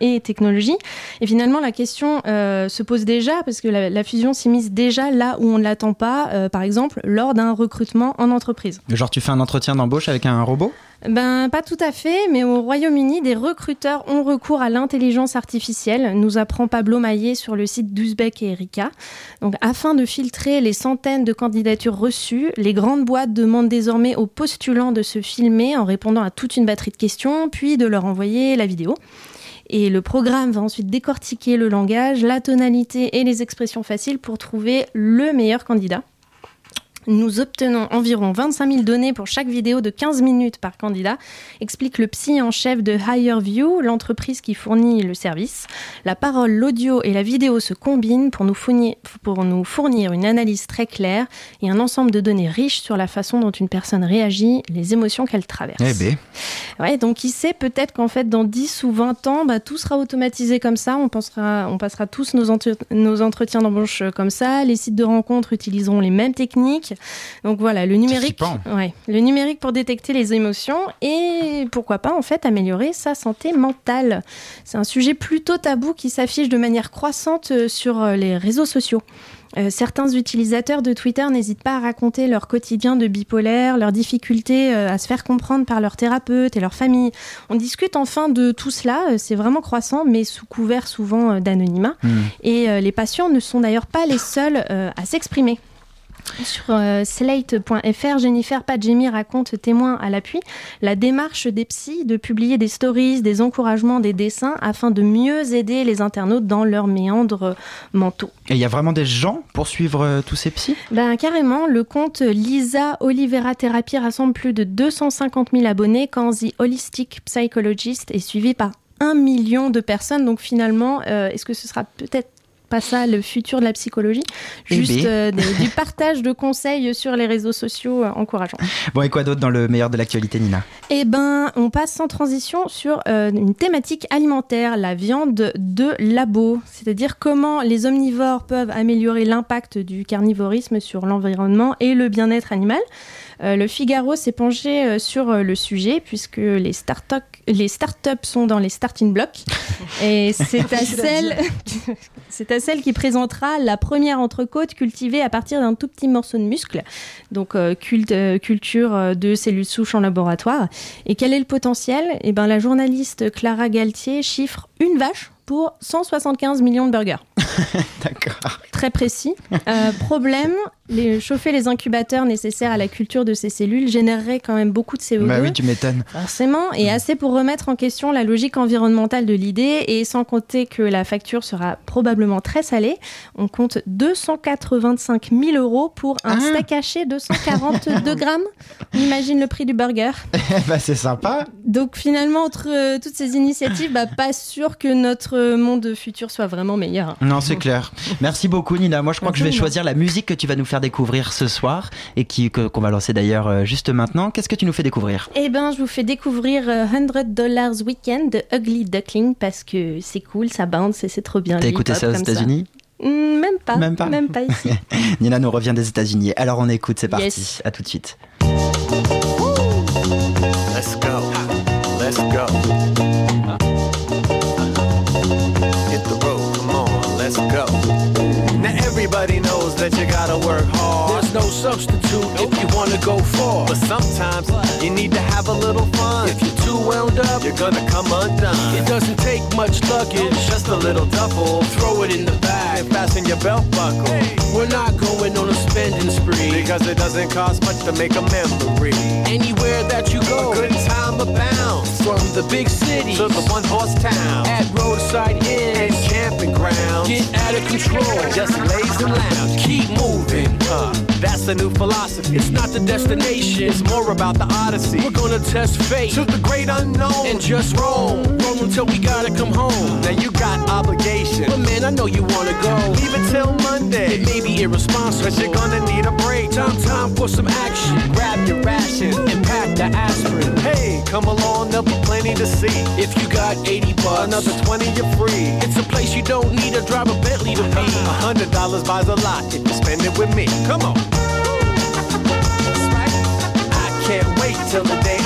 et technologie, et finalement, la question euh, se pose déjà, parce que la, fusion s'immisce déjà là où on ne l'attend pas, euh, par exemple, lors d'un recrutement en entreprise. Genre, tu fais un entretien d'embauche avec un robot? Ben, pas tout à fait, mais au Royaume-Uni, des recruteurs ont recours à l'intelligence artificielle, nous apprend Pablo Maillet sur le site d'Uzbek et Erika. Afin de filtrer les centaines de candidatures reçues, les grandes boîtes demandent désormais aux postulants de se filmer en répondant à toute une batterie de questions, puis de leur envoyer la vidéo. Et le programme va ensuite décortiquer le langage, la tonalité et les expressions faciles pour trouver le meilleur candidat. Nous obtenons environ 25 000 données pour chaque vidéo de 15 minutes par candidat, explique le psy en chef de Higher View, l'entreprise qui fournit le service. La parole, l'audio et la vidéo se combinent pour nous, fournir, pour nous fournir une analyse très claire et un ensemble de données riches sur la façon dont une personne réagit, les émotions qu'elle traverse. Eh. Ouais, donc il sait peut-être qu'en fait dans 10 ou 20 ans, bah, tout sera automatisé comme ça, on, pensera, on passera tous nos, nos entretiens d'embauche comme ça, les sites de rencontres utiliseront les mêmes techniques. Donc voilà, le numérique, ouais, le numérique pour détecter les émotions et pourquoi pas en fait améliorer sa santé mentale. C'est un sujet plutôt tabou qui s'affiche de manière croissante euh, sur euh, les réseaux sociaux. Euh, certains utilisateurs de Twitter n'hésitent pas à raconter leur quotidien de bipolaire, leurs difficultés à se faire comprendre par leur thérapeute et leur famille. On discute enfin de tout cela, c'est vraiment croissant, mais sous couvert souvent d'anonymat. Hmm. Et les patients ne sont d'ailleurs pas les seuls à s'exprimer. Sur euh, slate.fr, Jennifer Padjemi raconte, témoin à l'appui, la démarche des psys de publier des stories, des encouragements, des dessins afin de mieux aider les internautes dans leurs méandres mentaux. Et il y a vraiment des gens pour suivre euh, tous ces psys? Ben carrément, le compte Lisa Olivera Therapy rassemble plus de 250 000 abonnés quand The Holistic Psychologist est suivi par un million de personnes. Donc finalement, euh, est-ce que ce sera peut-être pas ça le futur de la psychologie, eh juste ben. euh, du partage de conseils sur les réseaux sociaux euh, encourageants. Bon, et quoi d'autre dans le meilleur de l'actualité, Nina? Eh ben, on passe sans transition sur euh, une thématique alimentaire, la viande de labo, c'est-à-dire comment les omnivores peuvent améliorer l'impact du carnivorisme sur l'environnement et le bien-être animal. Euh, le Figaro s'est penché euh, sur euh, le sujet puisque les startups les startups sont dans les starting blocks et c'est à celle c'est à celle qui présentera la première entrecôte cultivée à partir d'un tout petit morceau de muscle donc culture de cellules souches en laboratoire et quel est le potentiel? Et eh ben la journaliste Clara Galtier chiffre une vache pour 175 millions de burgers. D'accord. Très précis. Euh, problème, les, chauffer les incubateurs nécessaires à la culture de ces cellules générerait quand même beaucoup de CO2. Bah oui, tu m'étonnes. Forcément, et assez pour remettre en question la logique environnementale de l'idée, et sans compter que la facture sera probablement très salée. On compte 285 000 euros pour un ah. steak haché de 142 grammes. On imagine le prix du burger. bah, c'est sympa. Donc finalement, entre euh, toutes ces initiatives, bah, pas sûr que notre monde futur soit vraiment meilleur. Non, c'est clair. Merci beaucoup, Nina. Moi, je crois que je vais choisir la musique que tu vas nous faire découvrir ce soir et qui qu'on va lancer d'ailleurs euh, juste maintenant. Qu'est-ce que tu nous fais découvrir? Eh ben, je vous fais découvrir 100 euh, Dollars Weekend de Ugly Duckling parce que c'est cool, ça bounce et c'est trop bien. T'as écouté ça aux États-Unis? Hmm, même pas, même pas, même pas ici. Nina nous revient des États-Unis. Alors on écoute, c'est parti. À tout de suite. Let's go. Let's go. Gotta work hard. There's no substitute if you wanna go far. But sometimes you need to have a little fun. If you're too wound up, you're gonna come undone. It doesn't take much luggage, just a little duffel. Throw it in the bag and fasten your belt buckle. Hey. We're not going on a spending spree because it doesn't cost much to make a memory. Anywhere that you go, a good time abounds. From the big city to the one horse town, at roadside inns and camping grounds. Get out of control, just laze and lounge. Keep moving, uh, that's the new philosophy. It's not the destination, it's more about the odyssey. We're gonna test fate to the great unknown and just roll. Roll until we gotta come home. Now you got obligation, but man, I know you wanna go. Leave it till Monday. It may be irresponsible, cause you're gonna need a break. Time, time for some action. Grab your ration and pack the aspirin. Hey, come along, there'll be plenty to see. If you got 80 bucks, another 20 you're free. It's a place you don't need to drive a Bentley to be. A hundred dollars buys a lot if you spend it with me. Come on. I can't wait to see you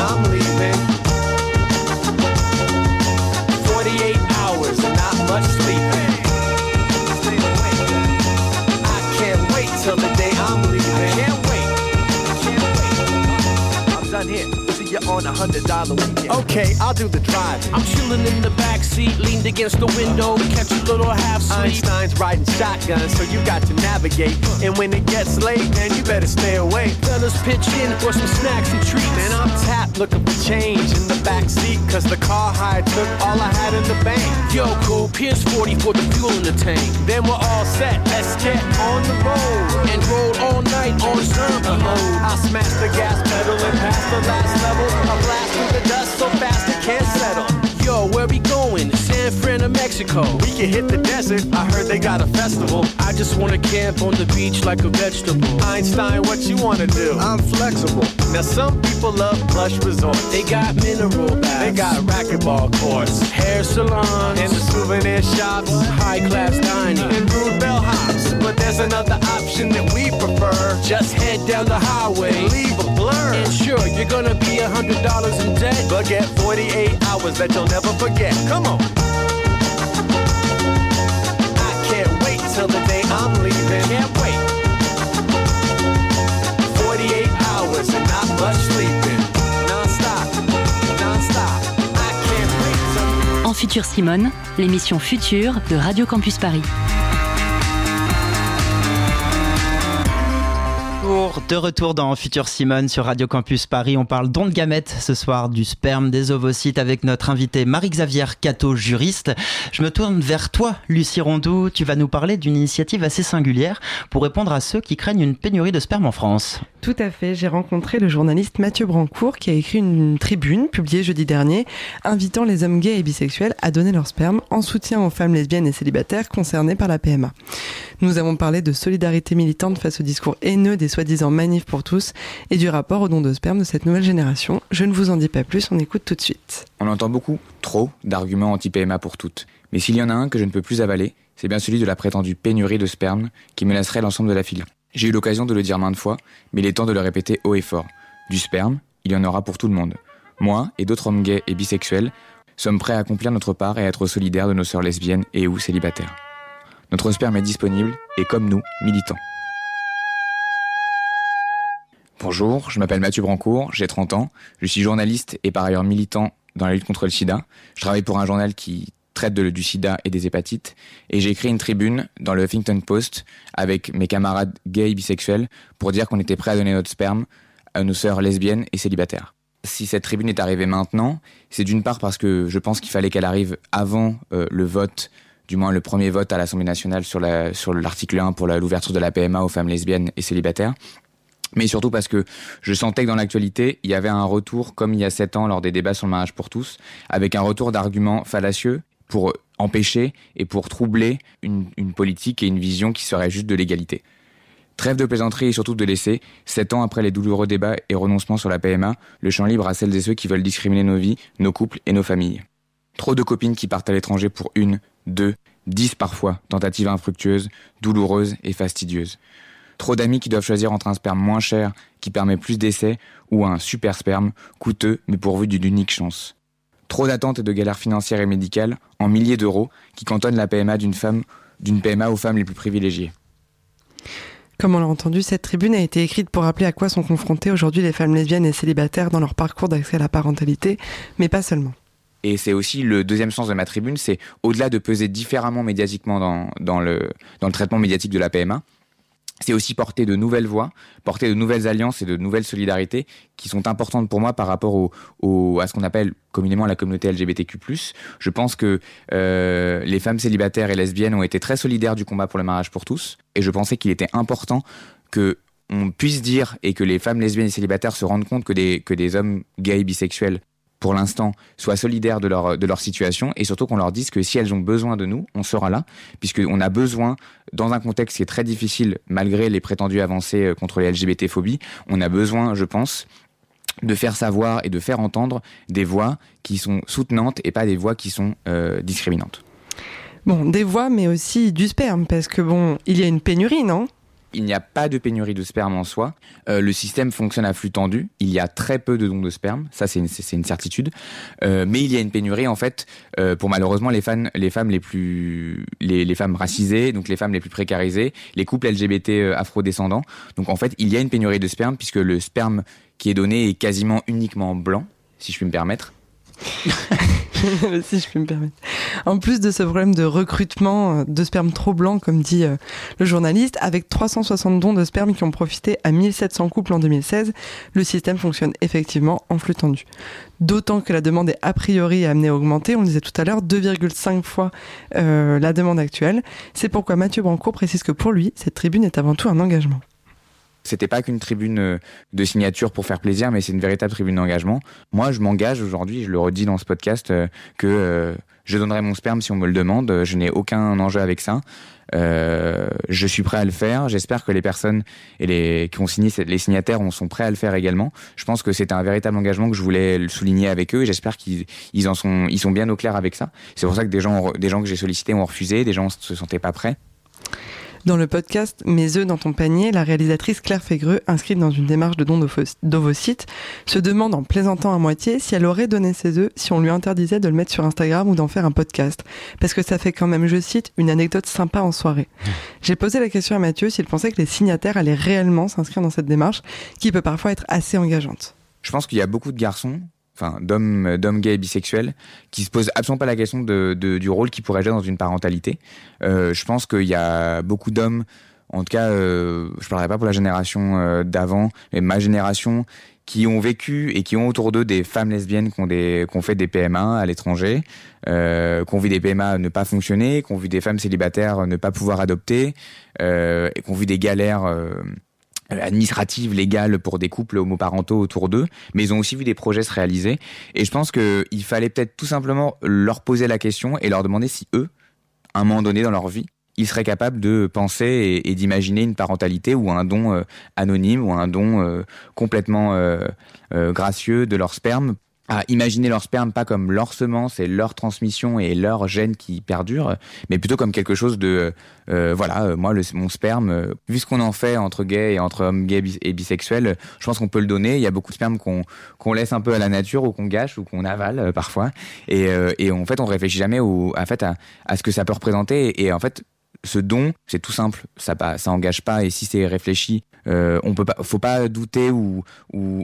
on a hundred dollar weekend. Okay, I'll do the driving. I'm chilling in the back seat, leaned against the window, catch a little half sleep. Einstein's riding shotgun, so you got to navigate. And when it gets late, man, you better stay awake. Fellas pitch in for some snacks and treats. And I'm tapped looking for change in the back seat, cause the car hire took all I had in the bank. Yo, cool, Pierce 40 for the fuel in the tank. Then we're all set, let's get on the road. And roll all night on zombie Uh-huh. mode. I smash the gas pedal and pass the last level. I blast through the dust so fast it can't settle. Yo, where we going? San Fran to Mexico. We can hit the desert. I heard they got a festival. I just wanna camp on the beach like a vegetable. Einstein, what you wanna do? I'm flexible. Now some people love plush resorts. They got mineral baths. They got racquetball courts. hair salons And the souvenir shops. high class dining. And rude bellhops. But there's another option that we prefer. Just head down the highway. Leave a blur. And sure, you're gonna be a hundred dollars in debt. But get 48 hours that you'll never forget. Come on. I can't wait till the day I'm leaving. Can't wait. 48 hours and not much sleeping. Non-stop, non-stop. I can't wait till En Futur Simone, l'émission Future de Radio Campus Paris. Bonjour, de retour dans Futur Simone sur Radio Campus Paris. On parle don de gamètes ce soir, du sperme, des ovocytes avec notre invité Marie-Xavier Cato, juriste. Je me tourne vers toi, Lucie Rondoux. Tu vas nous parler d'une initiative assez singulière pour répondre à ceux qui craignent une pénurie de sperme en France. Tout à fait, j'ai rencontré le journaliste Mathieu Brancourt qui a écrit une tribune publiée jeudi dernier invitant les hommes gays et bisexuels à donner leur sperme en soutien aux femmes lesbiennes et célibataires concernées par la PMA. Nous avons parlé de solidarité militante face au discours haineux des soi-disant manifs pour tous et du rapport au don de sperme de cette nouvelle génération. Je ne vous en dis pas plus, on écoute tout de suite. On entend beaucoup, trop, d'arguments anti-PMA pour toutes. Mais s'il y en a un que je ne peux plus avaler, c'est bien celui de la prétendue pénurie de sperme qui menacerait l'ensemble de la filière. J'ai eu l'occasion de le dire maintes fois, mais il est temps de le répéter haut et fort. Du sperme, il y en aura pour tout le monde. Moi et d'autres hommes gays et bisexuels sommes prêts à accomplir notre part et à être solidaires de nos sœurs lesbiennes et ou célibataires. Notre sperme est disponible et comme nous, militant. Bonjour, je m'appelle Mathieu Brancourt, j'ai 30 ans, je suis journaliste et par ailleurs militant dans la lutte contre le sida. Je travaille pour un journal qui traite de, du sida et des hépatites et j'ai écrit une tribune dans le Huffington Post avec mes camarades gays et bisexuels pour dire qu'on était prêt à donner notre sperme à nos sœurs lesbiennes et célibataires. Si cette tribune est arrivée maintenant, c'est d'une part parce que je pense qu'il fallait qu'elle arrive avant euh, le vote du moins le premier vote à l'Assemblée nationale sur la sur l'article 1 pour l'ouverture de la PMA aux femmes lesbiennes et célibataires mais surtout parce que je sentais que dans l'actualité, il y avait un retour, comme il y a sept ans lors des débats sur le mariage pour tous, avec un retour d'arguments fallacieux pour empêcher et pour troubler une, politique et une vision qui serait juste de l'égalité. Trêve de plaisanterie et surtout de laisser, sept ans après les douloureux débats et renoncements sur la PMA, le champ libre à celles et ceux qui veulent discriminer nos vies, nos couples et nos familles. Trop de copines qui partent à l'étranger pour une, deux, dix parfois, tentatives infructueuses, douloureuses et fastidieuses. Trop d'amis qui doivent choisir entre un sperme moins cher, qui permet plus d'essais, ou un super sperme, coûteux mais pourvu d'une unique chance. Trop d'attentes et de galères financières et médicales, en milliers d'euros, qui cantonnent la PMA d'une femme, d'une PMA aux femmes les plus privilégiées. Comme on l'a entendu, cette tribune a été écrite pour rappeler à quoi sont confrontées aujourd'hui les femmes lesbiennes et célibataires dans leur parcours d'accès à la parentalité, mais pas seulement. Et c'est aussi le deuxième sens de ma tribune, c'est au-delà de peser différemment médiatiquement dans, dans, le, dans le traitement médiatique de la PMA, c'est aussi porter de nouvelles voix, porter de nouvelles alliances et de nouvelles solidarités qui sont importantes pour moi par rapport à ce qu'on appelle communément la communauté LGBTQ+. Je pense que euh, les femmes célibataires et lesbiennes ont été très solidaires du combat pour le mariage pour tous, et je pensais qu'il était important que on puisse dire et que les femmes lesbiennes et célibataires se rendent compte que des, que des hommes gays bisexuels pour l'instant, soient solidaires de leur, de leur situation et surtout qu'on leur dise que si elles ont besoin de nous, on sera là, puisqu'on a besoin, dans un contexte qui est très difficile, malgré les prétendues avancées contre les LGBT-phobies, on a besoin, je pense, de faire savoir et de faire entendre des voix qui sont soutenantes et pas des voix qui sont euh, discriminantes. Bon, des voix, mais aussi du sperme, parce que bon, il y a une pénurie, non? Il n'y a pas de pénurie de sperme en soi. Euh, le système fonctionne à flux tendu. Il y a très peu de dons de sperme. Ça, c'est une, certitude. Euh, mais il y a une pénurie, en fait, euh, pour malheureusement les, femmes les plus, les, femmes racisées, donc les femmes les plus précarisées, les couples LGBT afrodescendants. Donc, en fait, il y a une pénurie de sperme puisque le sperme qui est donné est quasiment uniquement blanc, si je puis me permettre. si je puis me permettre. En plus de ce problème de recrutement euh, de sperme trop blanc, comme dit euh, le journaliste, avec 360 dons de sperme qui ont profité à 1700 couples en 2016, le système fonctionne effectivement en flux tendu. D'autant que la demande est a priori amenée à augmenter, on le disait tout à l'heure, 2,5 fois euh, la demande actuelle. C'est pourquoi Mathieu Brancourt précise que pour lui, cette tribune est avant tout un engagement. C'était pas qu'une tribune euh, de signature pour faire plaisir, mais c'est une véritable tribune d'engagement. Moi, je m'engage aujourd'hui, je le redis dans ce podcast, euh, que euh, je donnerai mon sperme si on me le demande. Je n'ai aucun enjeu avec ça. Je suis prêt à le faire. J'espère que les personnes et les qui ont signé les signataires on sont prêts à le faire également. Je pense que c'est un véritable engagement que je voulais souligner avec eux et j'espère qu'ils ils en sont ils sont bien au clair avec ça. C'est pour ça que des gens des gens que j'ai sollicités ont refusé, des gens se sentaient pas prêts. Dans le podcast Mes œufs dans ton panier, la réalisatrice Claire Fégreux, inscrite dans une démarche de don d'ovo- d'ovocytes, se demande en plaisantant à moitié si elle aurait donné ses œufs si on lui interdisait de le mettre sur Instagram ou d'en faire un podcast. Parce que ça fait quand même, je cite, une anecdote sympa en soirée. J'ai posé la question à Mathieu s'il pensait que les signataires allaient réellement s'inscrire dans cette démarche, qui peut parfois être assez engageante. Je pense qu'il y a beaucoup de garçons, d'hommes, d'hommes gays et bisexuels, qui se posent absolument pas la question du rôle qu'ils pourraient jouer dans une parentalité. Euh, je pense qu'il y a beaucoup d'hommes, en tout cas, euh, je parlerai pas pour la génération euh, d'avant, mais ma génération, qui ont vécu et qui ont autour d'eux des femmes lesbiennes qui ont, des, qui ont fait des PMA à l'étranger, euh, qui ont vu des PMA ne pas fonctionner, qui ont vu des femmes célibataires ne pas pouvoir adopter, euh, et qui ont vu des galères. Euh, administratives, légales pour des couples homoparentaux autour d'eux, mais ils ont aussi vu des projets se réaliser. Et je pense qu'il fallait peut-être tout simplement leur poser la question et leur demander si eux, à un moment donné dans leur vie, ils seraient capables de penser et, d'imaginer une parentalité ou un don euh, anonyme ou un don euh, complètement gracieux de leur sperme à imaginer leur sperme pas comme leur semence et leur transmission et leur gène qui perdure, mais plutôt comme quelque chose de euh, voilà, euh, moi le, mon sperme, euh, vu ce qu'on en fait entre gays et entre hommes gays et bisexuels, je pense qu'on peut le donner. Il y a beaucoup de sperme qu'on qu'on laisse un peu à la nature ou qu'on gâche ou qu'on avale euh, parfois, et, euh, et en fait on réfléchit jamais au, en fait à, à ce que ça peut représenter. Et, et en fait ce don, c'est tout simple, ça ça engage pas. Et si c'est réfléchi, euh, on peut pas, faut pas douter ou,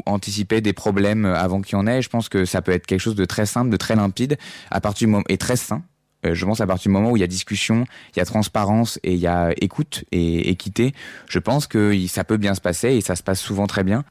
anticiper des problèmes avant qu'il y en ait. Je pense que ça peut être quelque chose de très simple, de très limpide, à partir du moment et très sain. Euh, je pense à partir du moment où il y a discussion, il y a transparence et il y a écoute et équité. Je pense que ça peut bien se passer et ça se passe souvent très bien.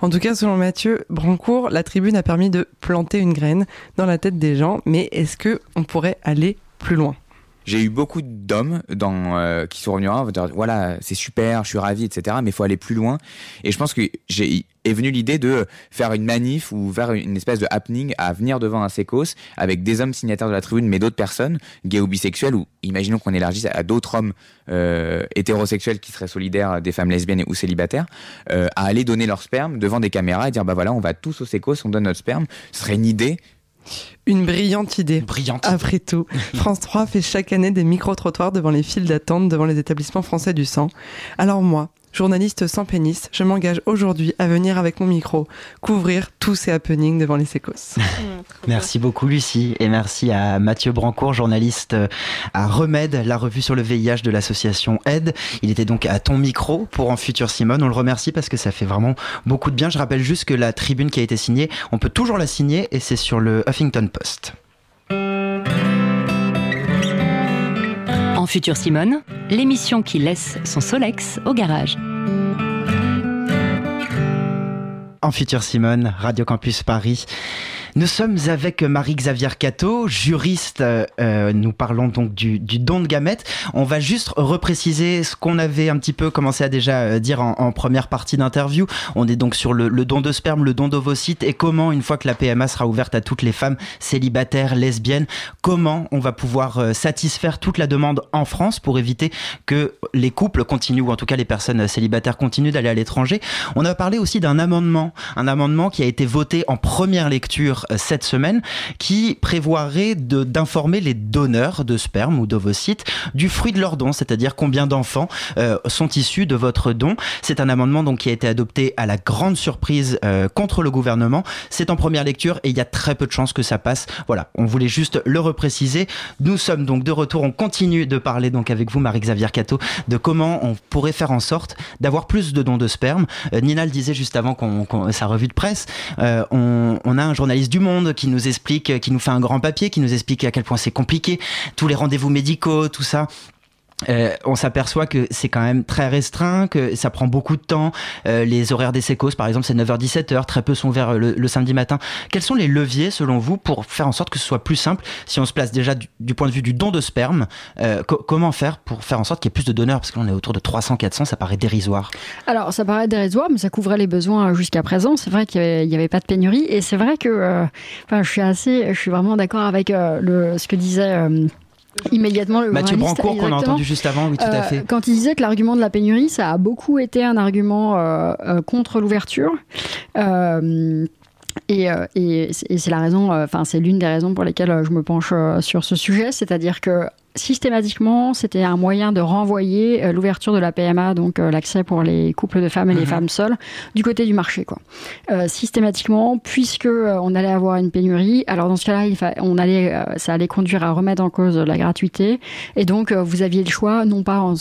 En tout cas, selon Mathieu Brancourt, la tribune a permis de planter une graine dans la tête des gens, mais est-ce que on pourrait aller plus loin? J'ai eu beaucoup d'hommes euh, qui sont revenus à dire voilà c'est super, je suis ravi, etc. Mais il faut aller plus loin. Et je pense que j'ai est venu l'idée de faire une manif ou faire une espèce de happening à venir devant un sécos avec des hommes signataires de la tribune, mais d'autres personnes gays ou bisexuels ou imaginons qu'on élargisse à d'autres hommes euh, hétérosexuels qui seraient solidaires des femmes lesbiennes ou célibataires, euh, à aller donner leur sperme devant des caméras et dire bah voilà on va tous au sécos, on donne notre sperme. Ce serait une idée Une brillante idée. Brillante. Après tout, France 3 fait chaque année des micro-trottoirs devant les files d'attente devant les établissements français du sang. Alors moi, journaliste sans pénis, je m'engage aujourd'hui à venir avec mon micro couvrir tous ces happenings devant les sécos. Merci beaucoup Lucie et merci à Mathieu Brancourt, journaliste euh, à Remède, la revue sur le VIH de l'association Aide. Il était donc à ton micro pour En Futur Simone. On le remercie parce que ça fait vraiment beaucoup de bien. Je rappelle juste que la tribune qui a été signée, on peut toujours la signer et c'est sur le Huffington Post. En Futur Simone, l'émission qui laisse son Solex au garage. En Futur Simone, Radio Campus Paris. Nous sommes avec Marie-Xavier Cato, juriste. euh, euh, nous parlons donc du, du don de gamètes. On va juste repréciser ce qu'on avait un petit peu commencé à déjà euh, dire en, en première partie d'interview. On est donc sur le, le don de sperme, le don d'ovocytes et comment, une fois que la PMA sera ouverte à toutes les femmes célibataires, lesbiennes, comment on va pouvoir euh, satisfaire toute la demande en France pour éviter que les couples continuent, ou en tout cas les personnes célibataires continuent d'aller à l'étranger. On a parlé aussi d'un amendement, un amendement qui a été voté en première lecture euh, cette semaine qui prévoirait d'informer les donneurs de sperme ou d'ovocytes du fruit de leur don, c'est-à-dire combien d'enfants euh, sont issus de votre don. C'est un amendement donc qui a été adopté à la grande surprise euh, contre le gouvernement. C'est en première lecture et il y a très peu de chances que ça passe. Voilà, on voulait juste le repréciser. Nous sommes donc de retour. On continue de parler donc avec vous, Marie-Xavier Cato, de comment on pourrait faire en sorte d'avoir plus de dons de sperme. Euh, Nina le disait juste avant qu'on, sa revue de presse. on, on a un journaliste Monde qui nous explique, qui nous fait un grand papier, qui nous explique à quel point c'est compliqué, tous les rendez-vous médicaux, tout ça. Euh, on s'aperçoit que c'est quand même très restreint, que ça prend beaucoup de temps. Euh, les horaires des sécos, par exemple, c'est 9h-17h, très peu sont ouverts euh, le, samedi matin. Quels sont les leviers, selon vous, pour faire en sorte que ce soit plus simple Si on se place déjà du, point de vue du don de sperme, co- comment faire pour faire en sorte qu'il y ait plus de donneurs? Parce que est autour de 300-400, ça paraît dérisoire. Alors, ça paraît dérisoire, mais ça couvrait les besoins jusqu'à présent. C'est vrai qu'il n'y avait, pas de pénurie. Et c'est vrai que je suis assez, je suis vraiment d'accord avec ce que disait. Immédiatement, le Mathieu Brancourt, qu'on a entendu juste avant, oui, tout à Euh, fait. Quand il disait que l'argument de la pénurie, ça a beaucoup été un argument euh, euh, contre l'ouverture. Euh, et, euh, et c'est et c'est la raison, enfin c'est l'une des raisons pour lesquelles je me penche sur ce sujet, c'est-à-dire que systématiquement, c'était un moyen de renvoyer euh, l'ouverture de la PMA, donc euh, l'accès pour les couples de femmes et les Mhm. femmes seules, du côté du marché, quoi. Euh, systématiquement, puisque on allait avoir une pénurie, alors dans ce cas-là, on allait, ça allait conduire à remettre en cause la gratuité, et donc vous aviez le choix, non pas en-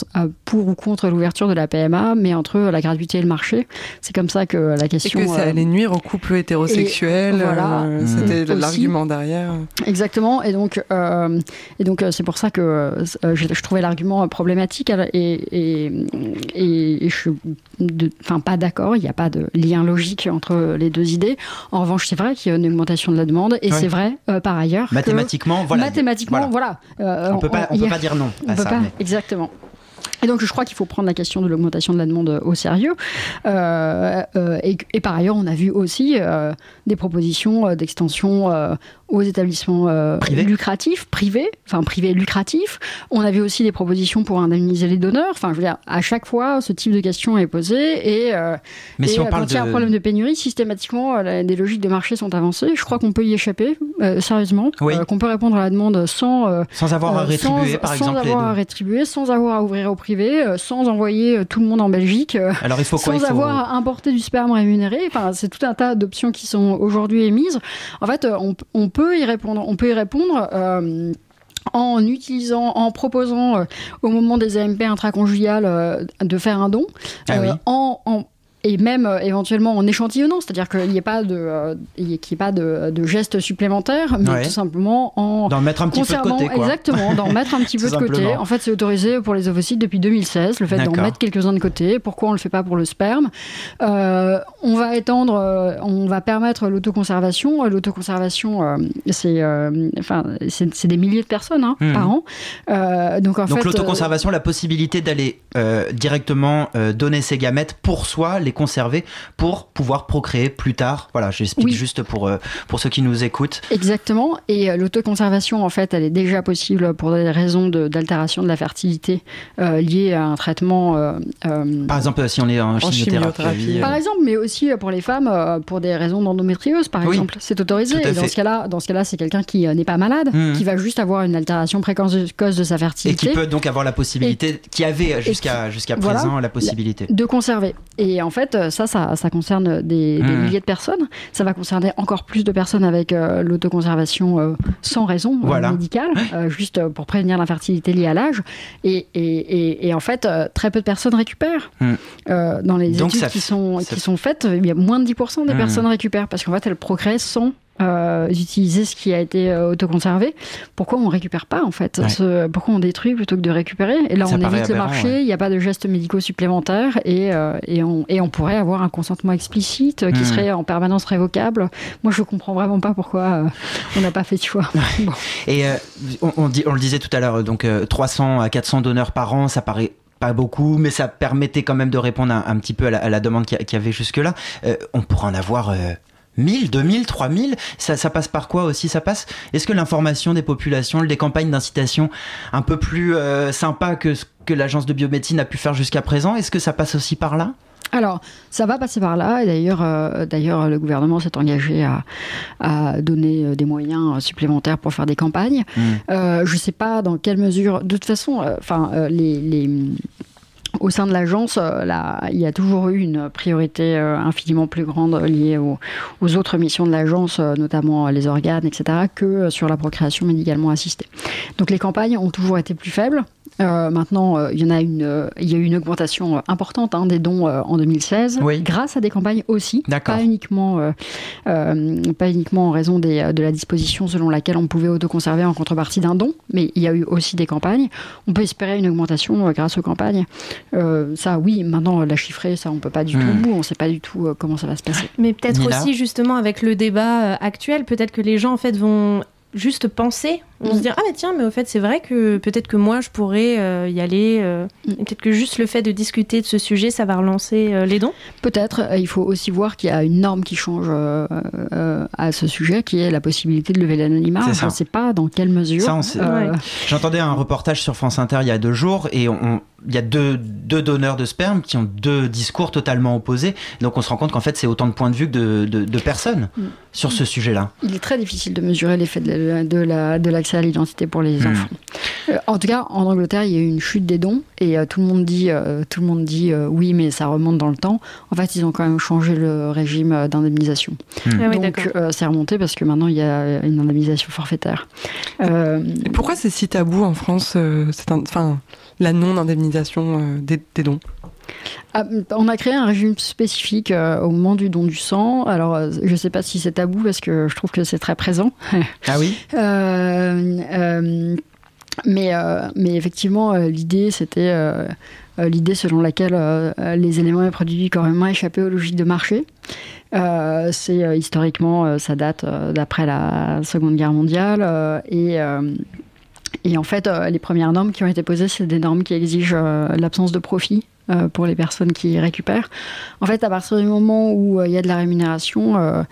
pour ou contre l'ouverture de la PMA, mais entre la gratuité et le marché. C'est comme ça que la Et question. que ça allait nuire aux couples hétérosexuels. et voilà. C'était Aussi. l'argument derrière. Exactement, et donc, et donc c'est pour ça que euh, je, je trouvais l'argument euh, problématique et, et, et, et je suis enfin, pas d'accord, il n'y a pas de lien logique entre les deux idées. En revanche, c'est vrai qu'il y a une augmentation de la demande et c'est vrai euh, par ailleurs. que- Mathématiquement, voilà. Mathématiquement, voilà. Euh, On peut pas- y peut pas dire non à on peut ça, pas, mais- Exactement. Et donc, je crois qu'il faut prendre la question de l'augmentation de la demande au sérieux. Euh, euh, et, et par ailleurs, on a vu aussi euh, des propositions d'extension aux établissements euh, lucratifs, privés, enfin privés lucratifs. On a vu aussi des propositions pour indemniser les donneurs. Enfin, je veux dire, à chaque fois, ce type de question est posée. Et, Mais et, si on parle quand il y a un de- problème de pénurie, systématiquement, des logiques de marché sont avancées. Je crois qu'on peut y échapper, sérieusement. Oui. Qu'on peut répondre à la demande sans... Sans avoir à rétribuer, sans- par sans exemple, avoir à rétribuer, sans avoir à ouvrir au privé, euh, sans envoyer euh, tout le monde en Belgique, euh, Alors, il faut quoi sans Il faut- avoir à importer du sperme rémunéré. Enfin, c'est tout un tas d'options qui sont aujourd'hui émises. En fait, on, on peut y répondre. On peut y répondre. en utilisant, en proposant euh, au moment des AMP intraconjugales euh, de faire un don, Ah oui. en, en- et même euh, éventuellement en échantillonnant, c'est-à-dire qu'il n'y ait pas de, euh, y ait- qu'il y ait pas de, de gestes supplémentaires, mais Ouais. tout simplement en D'en mettre un petit peu de côté, quoi. Exactement, d'en mettre un petit peu de côté. En fait, c'est autorisé pour les ovocytes depuis 2016, le fait d'en mettre quelques-uns de côté. Pourquoi on le fait pas pour le sperme? Euh, On va étendre, euh, on va permettre l'autoconservation. L'autoconservation, c'est, enfin, c'est des milliers de personnes hein, Mhm. par an. Donc en Donc l'autoconservation, la possibilité d'aller directement donner ses gamètes pour soi, les conserver, pour pouvoir procréer plus tard. Voilà, j'explique Oui. juste pour, euh, pour ceux qui nous écoutent. Exactement. Et euh, l'autoconservation, en fait, elle est déjà possible pour des raisons d'altération de, la fertilité euh, liées à un traitement. euh, euh, Par exemple, si on est en, chimiothérapie. euh, Par exemple, mais aussi pour les femmes, euh, pour des raisons d'endométriose, par Oui. exemple, c'est autorisé. Et dans ce cas-là, dans ce cas-là, c'est quelqu'un qui n'est pas malade, Mhm. qui va juste avoir une altération précoce de, sa et fertilité. qui peut donc avoir la possibilité, qui avait jusqu'à jusqu'à Voilà. présent la possibilité. de conserver. Et en fait, euh, ça, ça, ça concerne des, des Mhm. milliers de personnes. Ça va concerner encore plus de personnes avec euh, l'autoconservation euh, sans raison Voilà. médicale, juste pour prévenir l'infertilité liée à l'âge. Et, et, et, et en fait, très peu de personnes récupèrent. Euh, dans les Donc études qui, fait- sont, qui sont faites, il y a moins de 10% des Mhm. personnes récupèrent parce qu'en fait, elles procréent sans euh, utiliser ce qui a été euh, autoconservé. Pourquoi on récupère pas en fait Ouais. ce- Pourquoi on détruit plutôt que de récupérer? Et là, Ça on évite le marché, ouais. il n'y a pas de gestes médicaux supplémentaires et, euh, et, on, et on pourrait avoir un consentement explicite euh, qui Mhm. serait en permanence révocable. Moi, je comprends vraiment pas pourquoi on n'a pas fait de choix. Bon. Et on, on dit, on le disait tout à l'heure, donc euh, 300 à 400 donneurs par an, ça paraît pas beaucoup, mais ça permettait quand même de répondre un, un petit peu à la, à la demande qu'il y a- qu'il y avait jusque-là. Euh, on pourrait en avoir euh, 1000, 2000, 3000 ça, ça passe par quoi aussi Ça passe? Est-ce que l'information des populations, des campagnes d'incitation un peu plus euh, sympa que ce que l'agence de biomédecine a pu faire jusqu'à présent, est-ce que ça passe aussi par là? Alors, ça va passer par là. Et d'ailleurs, euh, d'ailleurs, le gouvernement s'est engagé à, à donner euh, des moyens euh, supplémentaires pour faire des campagnes. Mm. Euh, je ne sais pas dans quelle mesure. De toute façon, enfin, les, les- au sein de l'agence, euh, il y a toujours eu une priorité euh, infiniment plus grande liée aux, autres missions de l'agence, euh, notamment euh, les organes, etc., que euh, sur la procréation médicalement assistée. Donc les campagnes ont toujours été plus faibles. Euh, maintenant, euh, il y en a une, euh, il y a eu une augmentation importante hein, des dons euh, en 2016, grâce à des campagnes aussi, pas uniquement, euh, euh, pas uniquement en raison des, de la disposition selon laquelle on pouvait autoconserver en contrepartie d'un don, mais il y a eu aussi des campagnes. On peut espérer une augmentation euh, grâce aux campagnes. Euh, ça, oui. Maintenant, la chiffrer, ça, on peut pas du Hmm. tout. On sait pas du tout euh, comment ça va se passer. Mais peut-être aussi justement avec le débat actuel, peut-être que les gens en fait vont juste penser, vont se dire ah mais tiens mais au fait c'est vrai que peut-être que moi je pourrais euh, y aller. euh, et Peut-être que juste le fait de discuter de ce sujet ça va relancer euh, les dons. Peut-être. Il faut aussi voir qu'il y a une norme qui change euh, euh, à ce sujet, qui est la possibilité de lever l'anonymat. Je ça. ne sais pas dans quelle mesure. Ça, on sait- Euh, J'entendais un reportage sur France Inter il y a deux jours et on- il y a deux, deux donneurs de sperme qui ont deux discours totalement opposés. Donc on se rend compte qu'en fait c'est autant de points de vue que de, de- de personnes Mm. sur ce sujet-là. Il est très difficile de mesurer l'effet de la- de la- de l'accès à l'identité pour les Hmm. enfants. Euh, en tout cas, en Angleterre, il y a eu une chute des dons et euh, tout le monde dit, euh, tout le monde dit euh, oui, mais ça remonte dans le temps. En fait, ils ont quand même changé le régime euh, d'indemnisation. Ah oui, Donc, euh, c'est remonté parce que maintenant, il y a une indemnisation forfaitaire. Euh, Et pourquoi c'est si tabou en France, euh, enfin, la non-indemnisation euh, des, des dons? On a créé un régime spécifique euh, au moment du don du sang. Alors, euh, je ne sais pas si c'est tabou parce que je trouve que c'est très présent. Ah oui Euh, euh, mais, euh, mais effectivement, l'idée, c'était l'idée selon laquelle les éléments et produits du corps humain échappaient aux logiques de marché. Euh, c'est euh, historiquement, euh, ça date d'après la Seconde Guerre mondiale et et en fait, les premières normes qui ont été posées, c'est des normes qui exigent l'absence de profit euh, pour les personnes qui récupèrent. En fait, à partir du moment où euh, il y a de la rémunération, euh,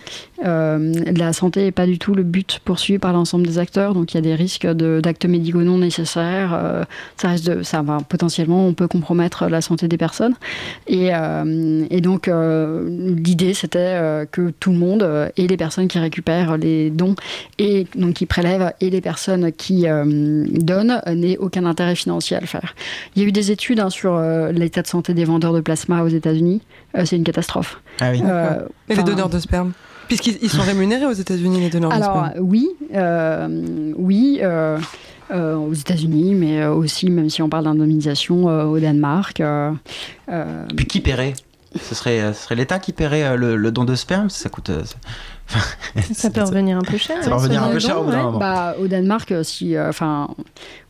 la santé n'est pas du tout le but poursuivi par l'ensemble des acteurs. Donc, il y a des risques d'actes médicaux non nécessaires. ça reste potentiellement, on peut compromettre la santé des personnes. Et, donc, l'idée, c'était que tout le monde, et les personnes qui récupèrent les dons, et donc qui prélèvent, et les personnes qui donnent, n'aient aucun intérêt financier à le faire. Il y a eu des études hein, sur euh, de santé des vendeurs de plasma aux États-Unis. Euh, c'est une catastrophe. Ah oui. Euh, Et les donneurs de sperme Puisqu'ils ils sont rémunérés aux États-Unis, les donneurs alors de sperme. oui, euh, oui, euh, euh, aux États-Unis, mais aussi, même si on parle d'indemnisation, euh, au Danemark. euh, euh, Puis qui paierait? Ce serait, ce serait l'État qui paierait le, le don de sperme? Ça coûte. Ça peut revenir un peu cher. Ça revenir un peu cher au bout d'un ouais. moment. Bah, au Danemark, euh, si, euh, enfin,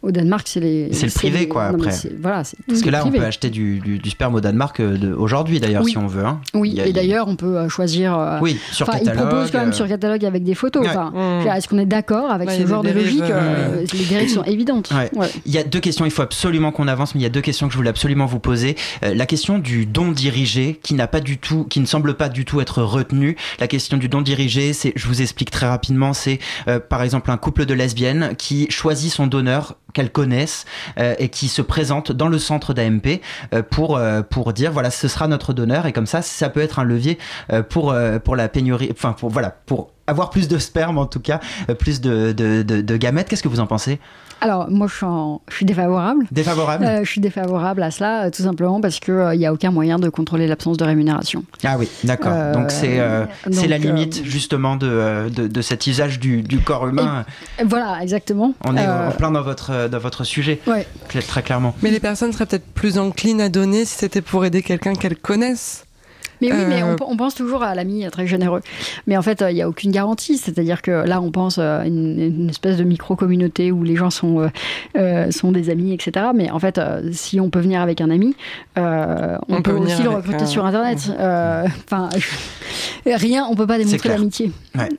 au Danemark, c'est les. C'est le privé, les- quoi, non, après. Voilà, Parce que là, on peut acheter du, du- du sperme au Danemark euh, aujourd'hui, d'ailleurs, Oui. si on veut. hein. Oui, a- et d'ailleurs, on peut choisir. euh, Oui, sur enfin, catalogue, Ils proposent quand même sur catalogue avec des photos. Ouais. Mmh. dire, Est-ce qu'on est d'accord avec Ouais, ce genre de logique euh, Les dérives sont évidentes. Ouais. Ouais. Il y a deux questions, il faut absolument qu'on avance, mais il y a deux questions que je voulais absolument vous poser. La question du don dirigé, qui n'a pas du tout, qui ne semble pas du tout être retenue. La question du don dirigé, je vous explique très rapidement, c'est euh, par exemple un couple de lesbiennes qui choisit son donneur qu'elles connaissent euh, et qui se présente dans le centre d'AMP euh, pour dire voilà ce sera notre donneur et comme ça ça peut être un levier pour la pénurie enfin pour voilà pour avoir plus de sperme en tout cas plus de gamètes. Qu'est-ce que vous en pensez? Alors, moi, je suis, en- je suis défavorable. défavorable Euh, je suis défavorable à cela, euh, tout simplement parce qu'il n'y a aucun moyen de contrôler l'absence de rémunération. Ah oui, d'accord. Euh, donc c'est euh, c'est la euh, limite justement de, euh, de, de cet usage du, du corps humain. Et Voilà, exactement. On est Euh, en plein dans votre, dans votre sujet, Ouais. très clairement. Mais les personnes seraient peut-être plus enclines à donner si c'était pour aider quelqu'un qu'elles connaissent. Mais oui, mais Euh, on, on pense toujours à l'ami très généreux. Mais en fait, euh, il n'y a aucune garantie. C'est-à-dire que là, on pense à une, une espèce de micro-communauté où les gens sont, euh, euh, sont des amis, etc. Mais en fait, euh, si on peut venir avec un ami, euh, on, On peut, aussi le recruter un- sur Internet. Euh, Enfin, rien, on peut pas démontrer l'amitié. Ouais.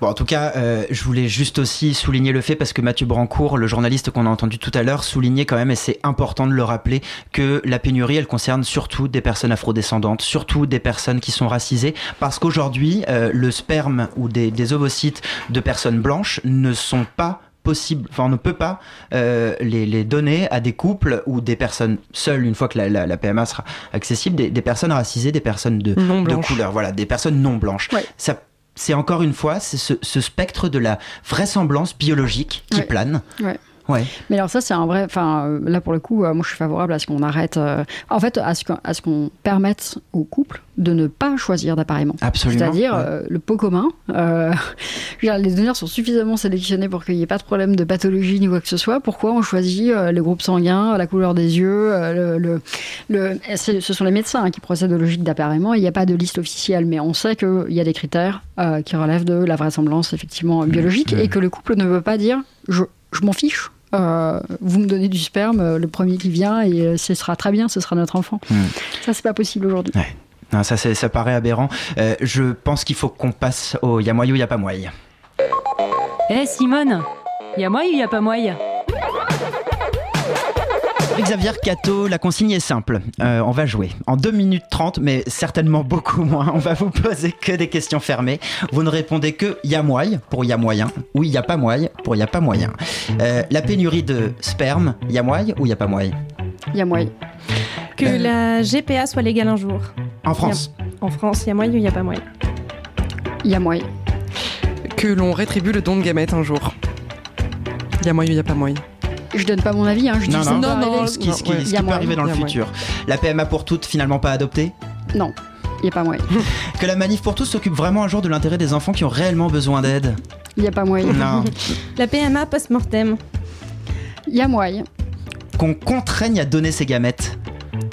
Bon, en tout cas, euh, je voulais juste aussi souligner le fait, parce que Mathieu Brancourt, le journaliste qu'on a entendu tout à l'heure, soulignait quand même, et c'est important de le rappeler, que la pénurie, elle concerne surtout des personnes afrodescendantes, surtout des personnes qui sont racisées, parce qu'aujourd'hui, euh, le sperme ou des, des ovocytes de personnes blanches ne sont pas possible, enfin on ne peut pas euh, les, les donner à des couples ou des personnes seules une fois que la, la- la PMA sera accessible, des, des personnes racisées, des personnes de, de couleur, voilà, des personnes non blanches. Ça, c'est encore une fois c'est ce, ce spectre de la vraisemblance biologique qui Ouais. plane. Ouais. Ouais. Mais alors ça, c'est un vrai... Enfin, euh, là, pour le coup, euh, moi, je suis favorable à ce qu'on arrête... euh, en fait, à ce qu'on permette aux couples de ne pas choisir d'appareillement. Absolument, C'est-à-dire ouais. euh, le pot commun. euh, les donneurs sont suffisamment sélectionnés pour qu'il n'y ait pas de problème de pathologie ni quoi que ce soit. Pourquoi on choisit euh, le groupe sanguin, la couleur des yeux le, le, le- c'est- Ce sont les médecins hein, qui procèdent aux logiques d'appareillement. Il n'y a pas de liste officielle, mais on sait qu'il y a des critères qui relèvent de la vraisemblance effectivement biologique et que le couple ne veut pas dire je, je m'en fiche. Euh, vous me donnez du sperme, euh, le premier qui vient, et euh, ce sera très bien, ce sera notre enfant. Hmm. Ça, c'est pas possible aujourd'hui. Non, ça, c'est- ça paraît aberrant. Euh, je pense qu'il faut qu'on passe au y a moyen ou y a pas moyen. Eh Simone, y a moyen ou y a pas moyen? Xavier Cato, la consigne est simple. Euh, on va jouer en 2 minutes 30, mais certainement beaucoup moins. On va vous poser que des questions fermées. Vous ne répondez que y a moyen pour y a moyen ou y a pas moyen pour y a pas moyen. Euh, la pénurie de sperme, y a moyen ou y a pas moyen y a moyen. Que la GPA soit légale un jour. En France y a- En France, y a moyen ou n'y a pas moyen y a moyen. Que l'on rétribue le don de gamètes un jour. Y a moyen, il y a pas moyen. Je donne pas mon avis, hein, je dis Non, non, arriver. ce qui, ce qui- ouais. ce Il qui y a peut arriver dans Il le futur. La PMA pour toutes, finalement pas adoptée Non, il n'y a pas moyen. Que la manif pour tous s'occupe vraiment un jour de l'intérêt des enfants qui ont réellement besoin d'aide Il n'y a pas moyen. Non. La PMA post-mortem. Il y a moyen. Qu'on contraigne à donner ses gamètes.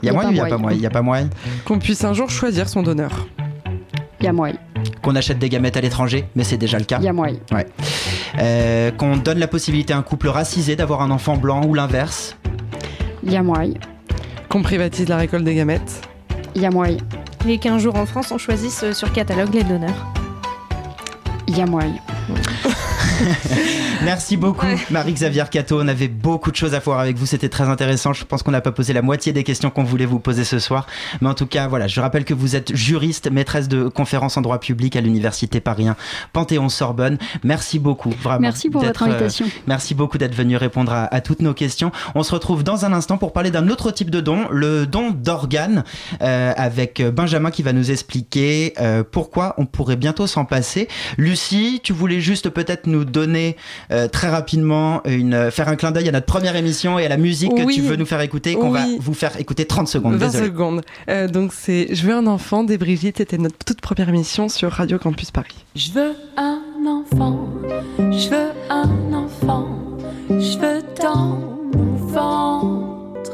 Y a moyen ou y a pas moyen? Y a pas moyen? Qu'on puisse un jour choisir son donneur. Il y a moyen. Qu'on achète des gamètes à l'étranger, mais c'est déjà le cas. Il y a moyen. Ouais. Euh, qu'on donne la possibilité à un couple racisé d'avoir un enfant blanc ou l'inverse. Il y a moyen. Qu'on privatise la récolte des gamètes. Il y a moyen. Et qu'un jour en France, on choisisse euh, sur catalogue les donneurs. Il y a moyen. Merci beaucoup, Marie-Xavier Cato. On avait beaucoup de choses à voir avec vous. C'était très intéressant. Je pense qu'on n'a pas posé la moitié des questions qu'on voulait vous poser ce soir. Mais en tout cas, voilà, je rappelle que vous êtes juriste, maîtresse de conférences en droit public à l'Université Paris 1 Panthéon-Sorbonne. Merci beaucoup, vraiment. Merci pour votre invitation. euh, merci beaucoup d'être venu répondre à, à toutes nos questions. On se retrouve dans un instant pour parler d'un autre type de don, le don d'organes, euh, avec Benjamin qui va nous expliquer euh, pourquoi on pourrait bientôt s'en passer. Lucie, tu voulais juste peut-être nous donner euh, très rapidement une, faire un clin d'œil à notre première émission et à la musique que tu veux nous faire écouter, et qu'on va vous faire écouter 30 secondes. 20 Désolé. secondes. Euh, donc c'est Je veux un enfant des Brigitte. C'était notre toute première émission sur Radio Campus Paris. Je veux un enfant, je veux un enfant, je veux dans mon ventre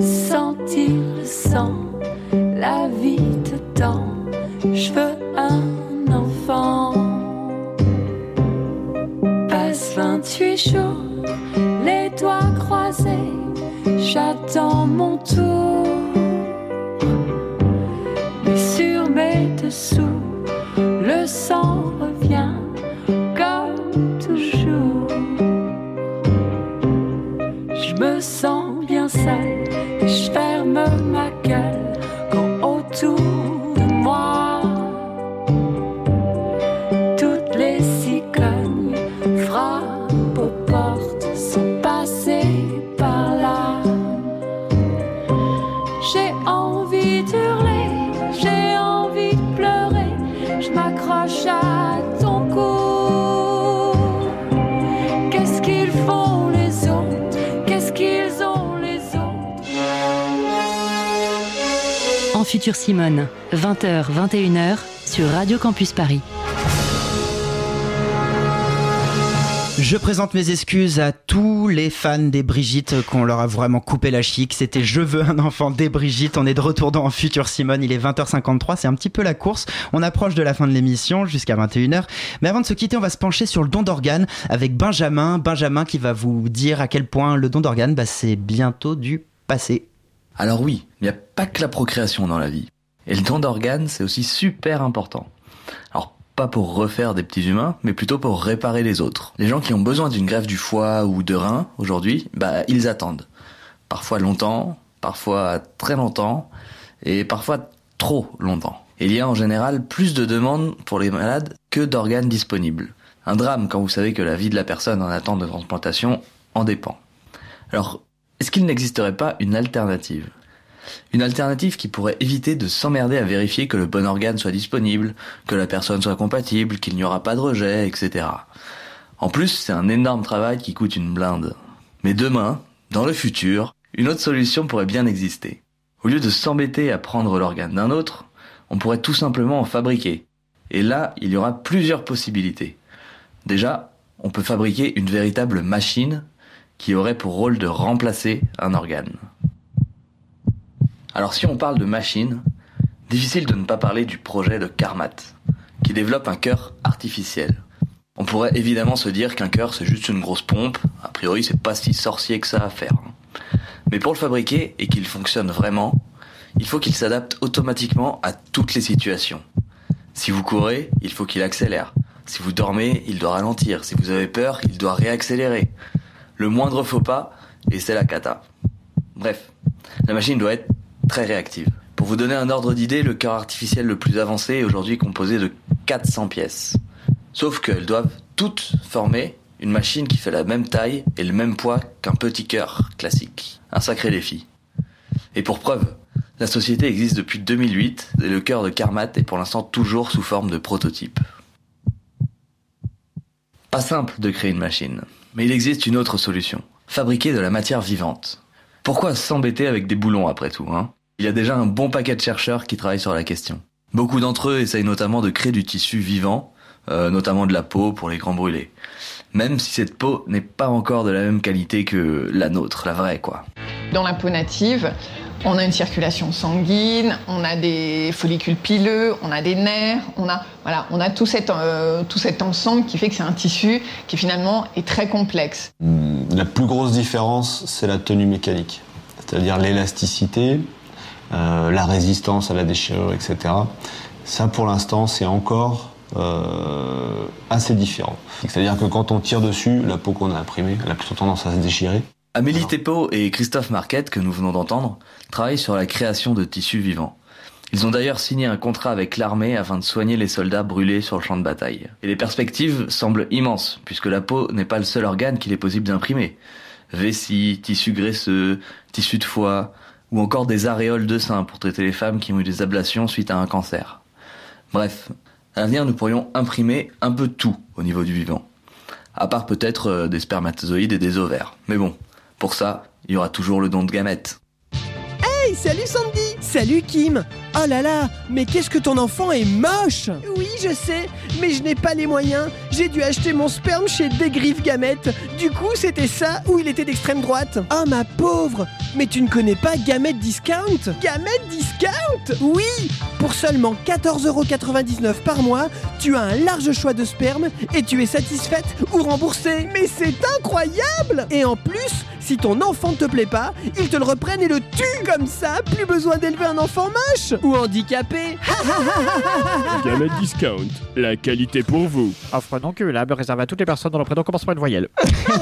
sentir le sang, la vie dedans. Je veux un enfant. Passe 28 jours, les doigts croisés, j'attends mon tour. Mais sur mes dessous, le sang Simone, 20h, 21h sur Radio Campus Paris. Je présente mes excuses à tous les fans des Brigitte qu'on leur a vraiment coupé la chic. C'était Je veux un enfant des Brigitte. On est de retour dans Futur Simone. Il est 20h53. C'est un petit peu la course. On approche de la fin de l'émission jusqu'à 21h. Mais avant de se quitter, on va se pencher sur le don d'organes avec Benjamin. Benjamin qui va vous dire à quel point le don d'organes, bah, c'est bientôt du passé. Alors oui, il n'y a pas que la procréation dans la vie. Et le don d'organes, c'est aussi super important. Alors pas pour refaire des petits humains, mais plutôt pour réparer les autres. Les gens qui ont besoin d'une greffe du foie ou de rein aujourd'hui, bah ils attendent. Parfois longtemps, parfois très longtemps, et parfois trop longtemps. Il y a en général plus de demandes pour les malades que d'organes disponibles. Un drame quand vous savez que la vie de la personne en attente de transplantation en dépend. Alors, est-ce qu'il n'existerait pas une alternative? Une alternative qui pourrait éviter de s'emmerder à vérifier que le bon organe soit disponible, que la personne soit compatible, qu'il n'y aura pas de rejet, etc. En plus, c'est un énorme travail qui coûte une blinde. Mais demain, dans le futur, une autre solution pourrait bien exister. Au lieu de s'embêter à prendre l'organe d'un autre, on pourrait tout simplement en fabriquer. Et là, il y aura plusieurs possibilités. Déjà, on peut fabriquer une véritable machine qui aurait pour rôle de remplacer un organe. Alors si on parle de machine, difficile de ne pas parler du projet de Carmat, qui développe un cœur artificiel. On pourrait évidemment se dire qu'un cœur c'est juste une grosse pompe, a priori c'est pas si sorcier que ça à faire. Mais pour le fabriquer et qu'il fonctionne vraiment, il faut qu'il s'adapte automatiquement à toutes les situations. Si vous courez, il faut qu'il accélère. Si vous dormez, il doit ralentir. Si vous avez peur, il doit réaccélérer. Le moindre faux pas, et c'est la cata. Bref, la machine doit être très réactive. Pour vous donner un ordre d'idée, le cœur artificiel le plus avancé est aujourd'hui composé de 400 pièces. Sauf qu'elles doivent toutes former une machine qui fait la même taille et le même poids qu'un petit cœur classique. Un sacré défi. Et pour preuve, la société existe depuis 2008 et le cœur de Carmat est pour l'instant toujours sous forme de prototype. Pas simple de créer une machine, mais il existe une autre solution. Fabriquer de la matière vivante. Pourquoi s'embêter avec des boulons après tout, hein? Il y a déjà un bon paquet de chercheurs qui travaillent sur la question. Beaucoup d'entre eux essayent notamment de créer du tissu vivant, euh, notamment de la peau pour les grands brûlés. Même si cette peau n'est pas encore de la même qualité que la nôtre, la vraie quoi. Dans la peau native, on a une circulation sanguine, on a des follicules pileux, on a des nerfs, on a, voilà, on a tout, cet, euh, tout cet ensemble qui fait que c'est un tissu qui finalement est très complexe. La plus grosse différence, c'est la tenue mécanique, c'est-à-dire l'élasticité, euh, la résistance à la déchirure, etc. Ça, pour l'instant, c'est encore euh, assez différent. C'est-à-dire que quand on tire dessus, la peau qu'on a imprimée, elle a plutôt tendance à se déchirer. Amélie et Christophe Marquette, que nous venons d'entendre, travaillent sur la création de tissus vivants. Ils ont d'ailleurs signé un contrat avec l'armée afin de soigner les soldats brûlés sur le champ de bataille. Et les perspectives semblent immenses, puisque la peau n'est pas le seul organe qu'il est possible d'imprimer. Vessie, tissu graisseux, tissu de foie, ou encore des aréoles de sein pour traiter les femmes qui ont eu des ablations suite à un cancer. Bref, à l'avenir nous pourrions imprimer un peu tout au niveau du vivant. À part peut-être euh, des spermatozoïdes et des ovaires. Mais bon, pour ça, il y aura toujours le don de gamètes. Hey, salut Sandy Salut Kim Oh là là, mais qu'est-ce que ton enfant est moche Oui, je sais, mais je n'ai pas les moyens. J'ai dû acheter mon sperme chez Dégriff Gamète. Du coup, c'était ça ou il était d'extrême droite. Oh ma pauvre Mais tu ne connais pas Gamète Discount Gamète Discount? Oui Pour seulement 14,99€ par mois, tu as un large choix de sperme et tu es satisfaite ou remboursée. Mais c'est incroyable Et en plus, si ton enfant ne te plaît pas, ils te le reprennent et le tuent Comme ça, plus besoin d'élever un enfant moche ou handicapé Gamette Discount, la qualité pour vous. Offre non cumulable réserve à toutes les personnes dont le prénom commence par une voyelle.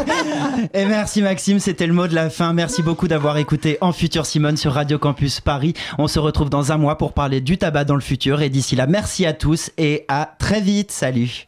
Et merci Maxime, c'était le mot de la fin. Merci beaucoup d'avoir écouté En Futur Simone sur Radio Campus Paris. On se retrouve dans un mois pour parler du tabac dans le futur. Et d'ici là, merci à tous et à très vite. Salut.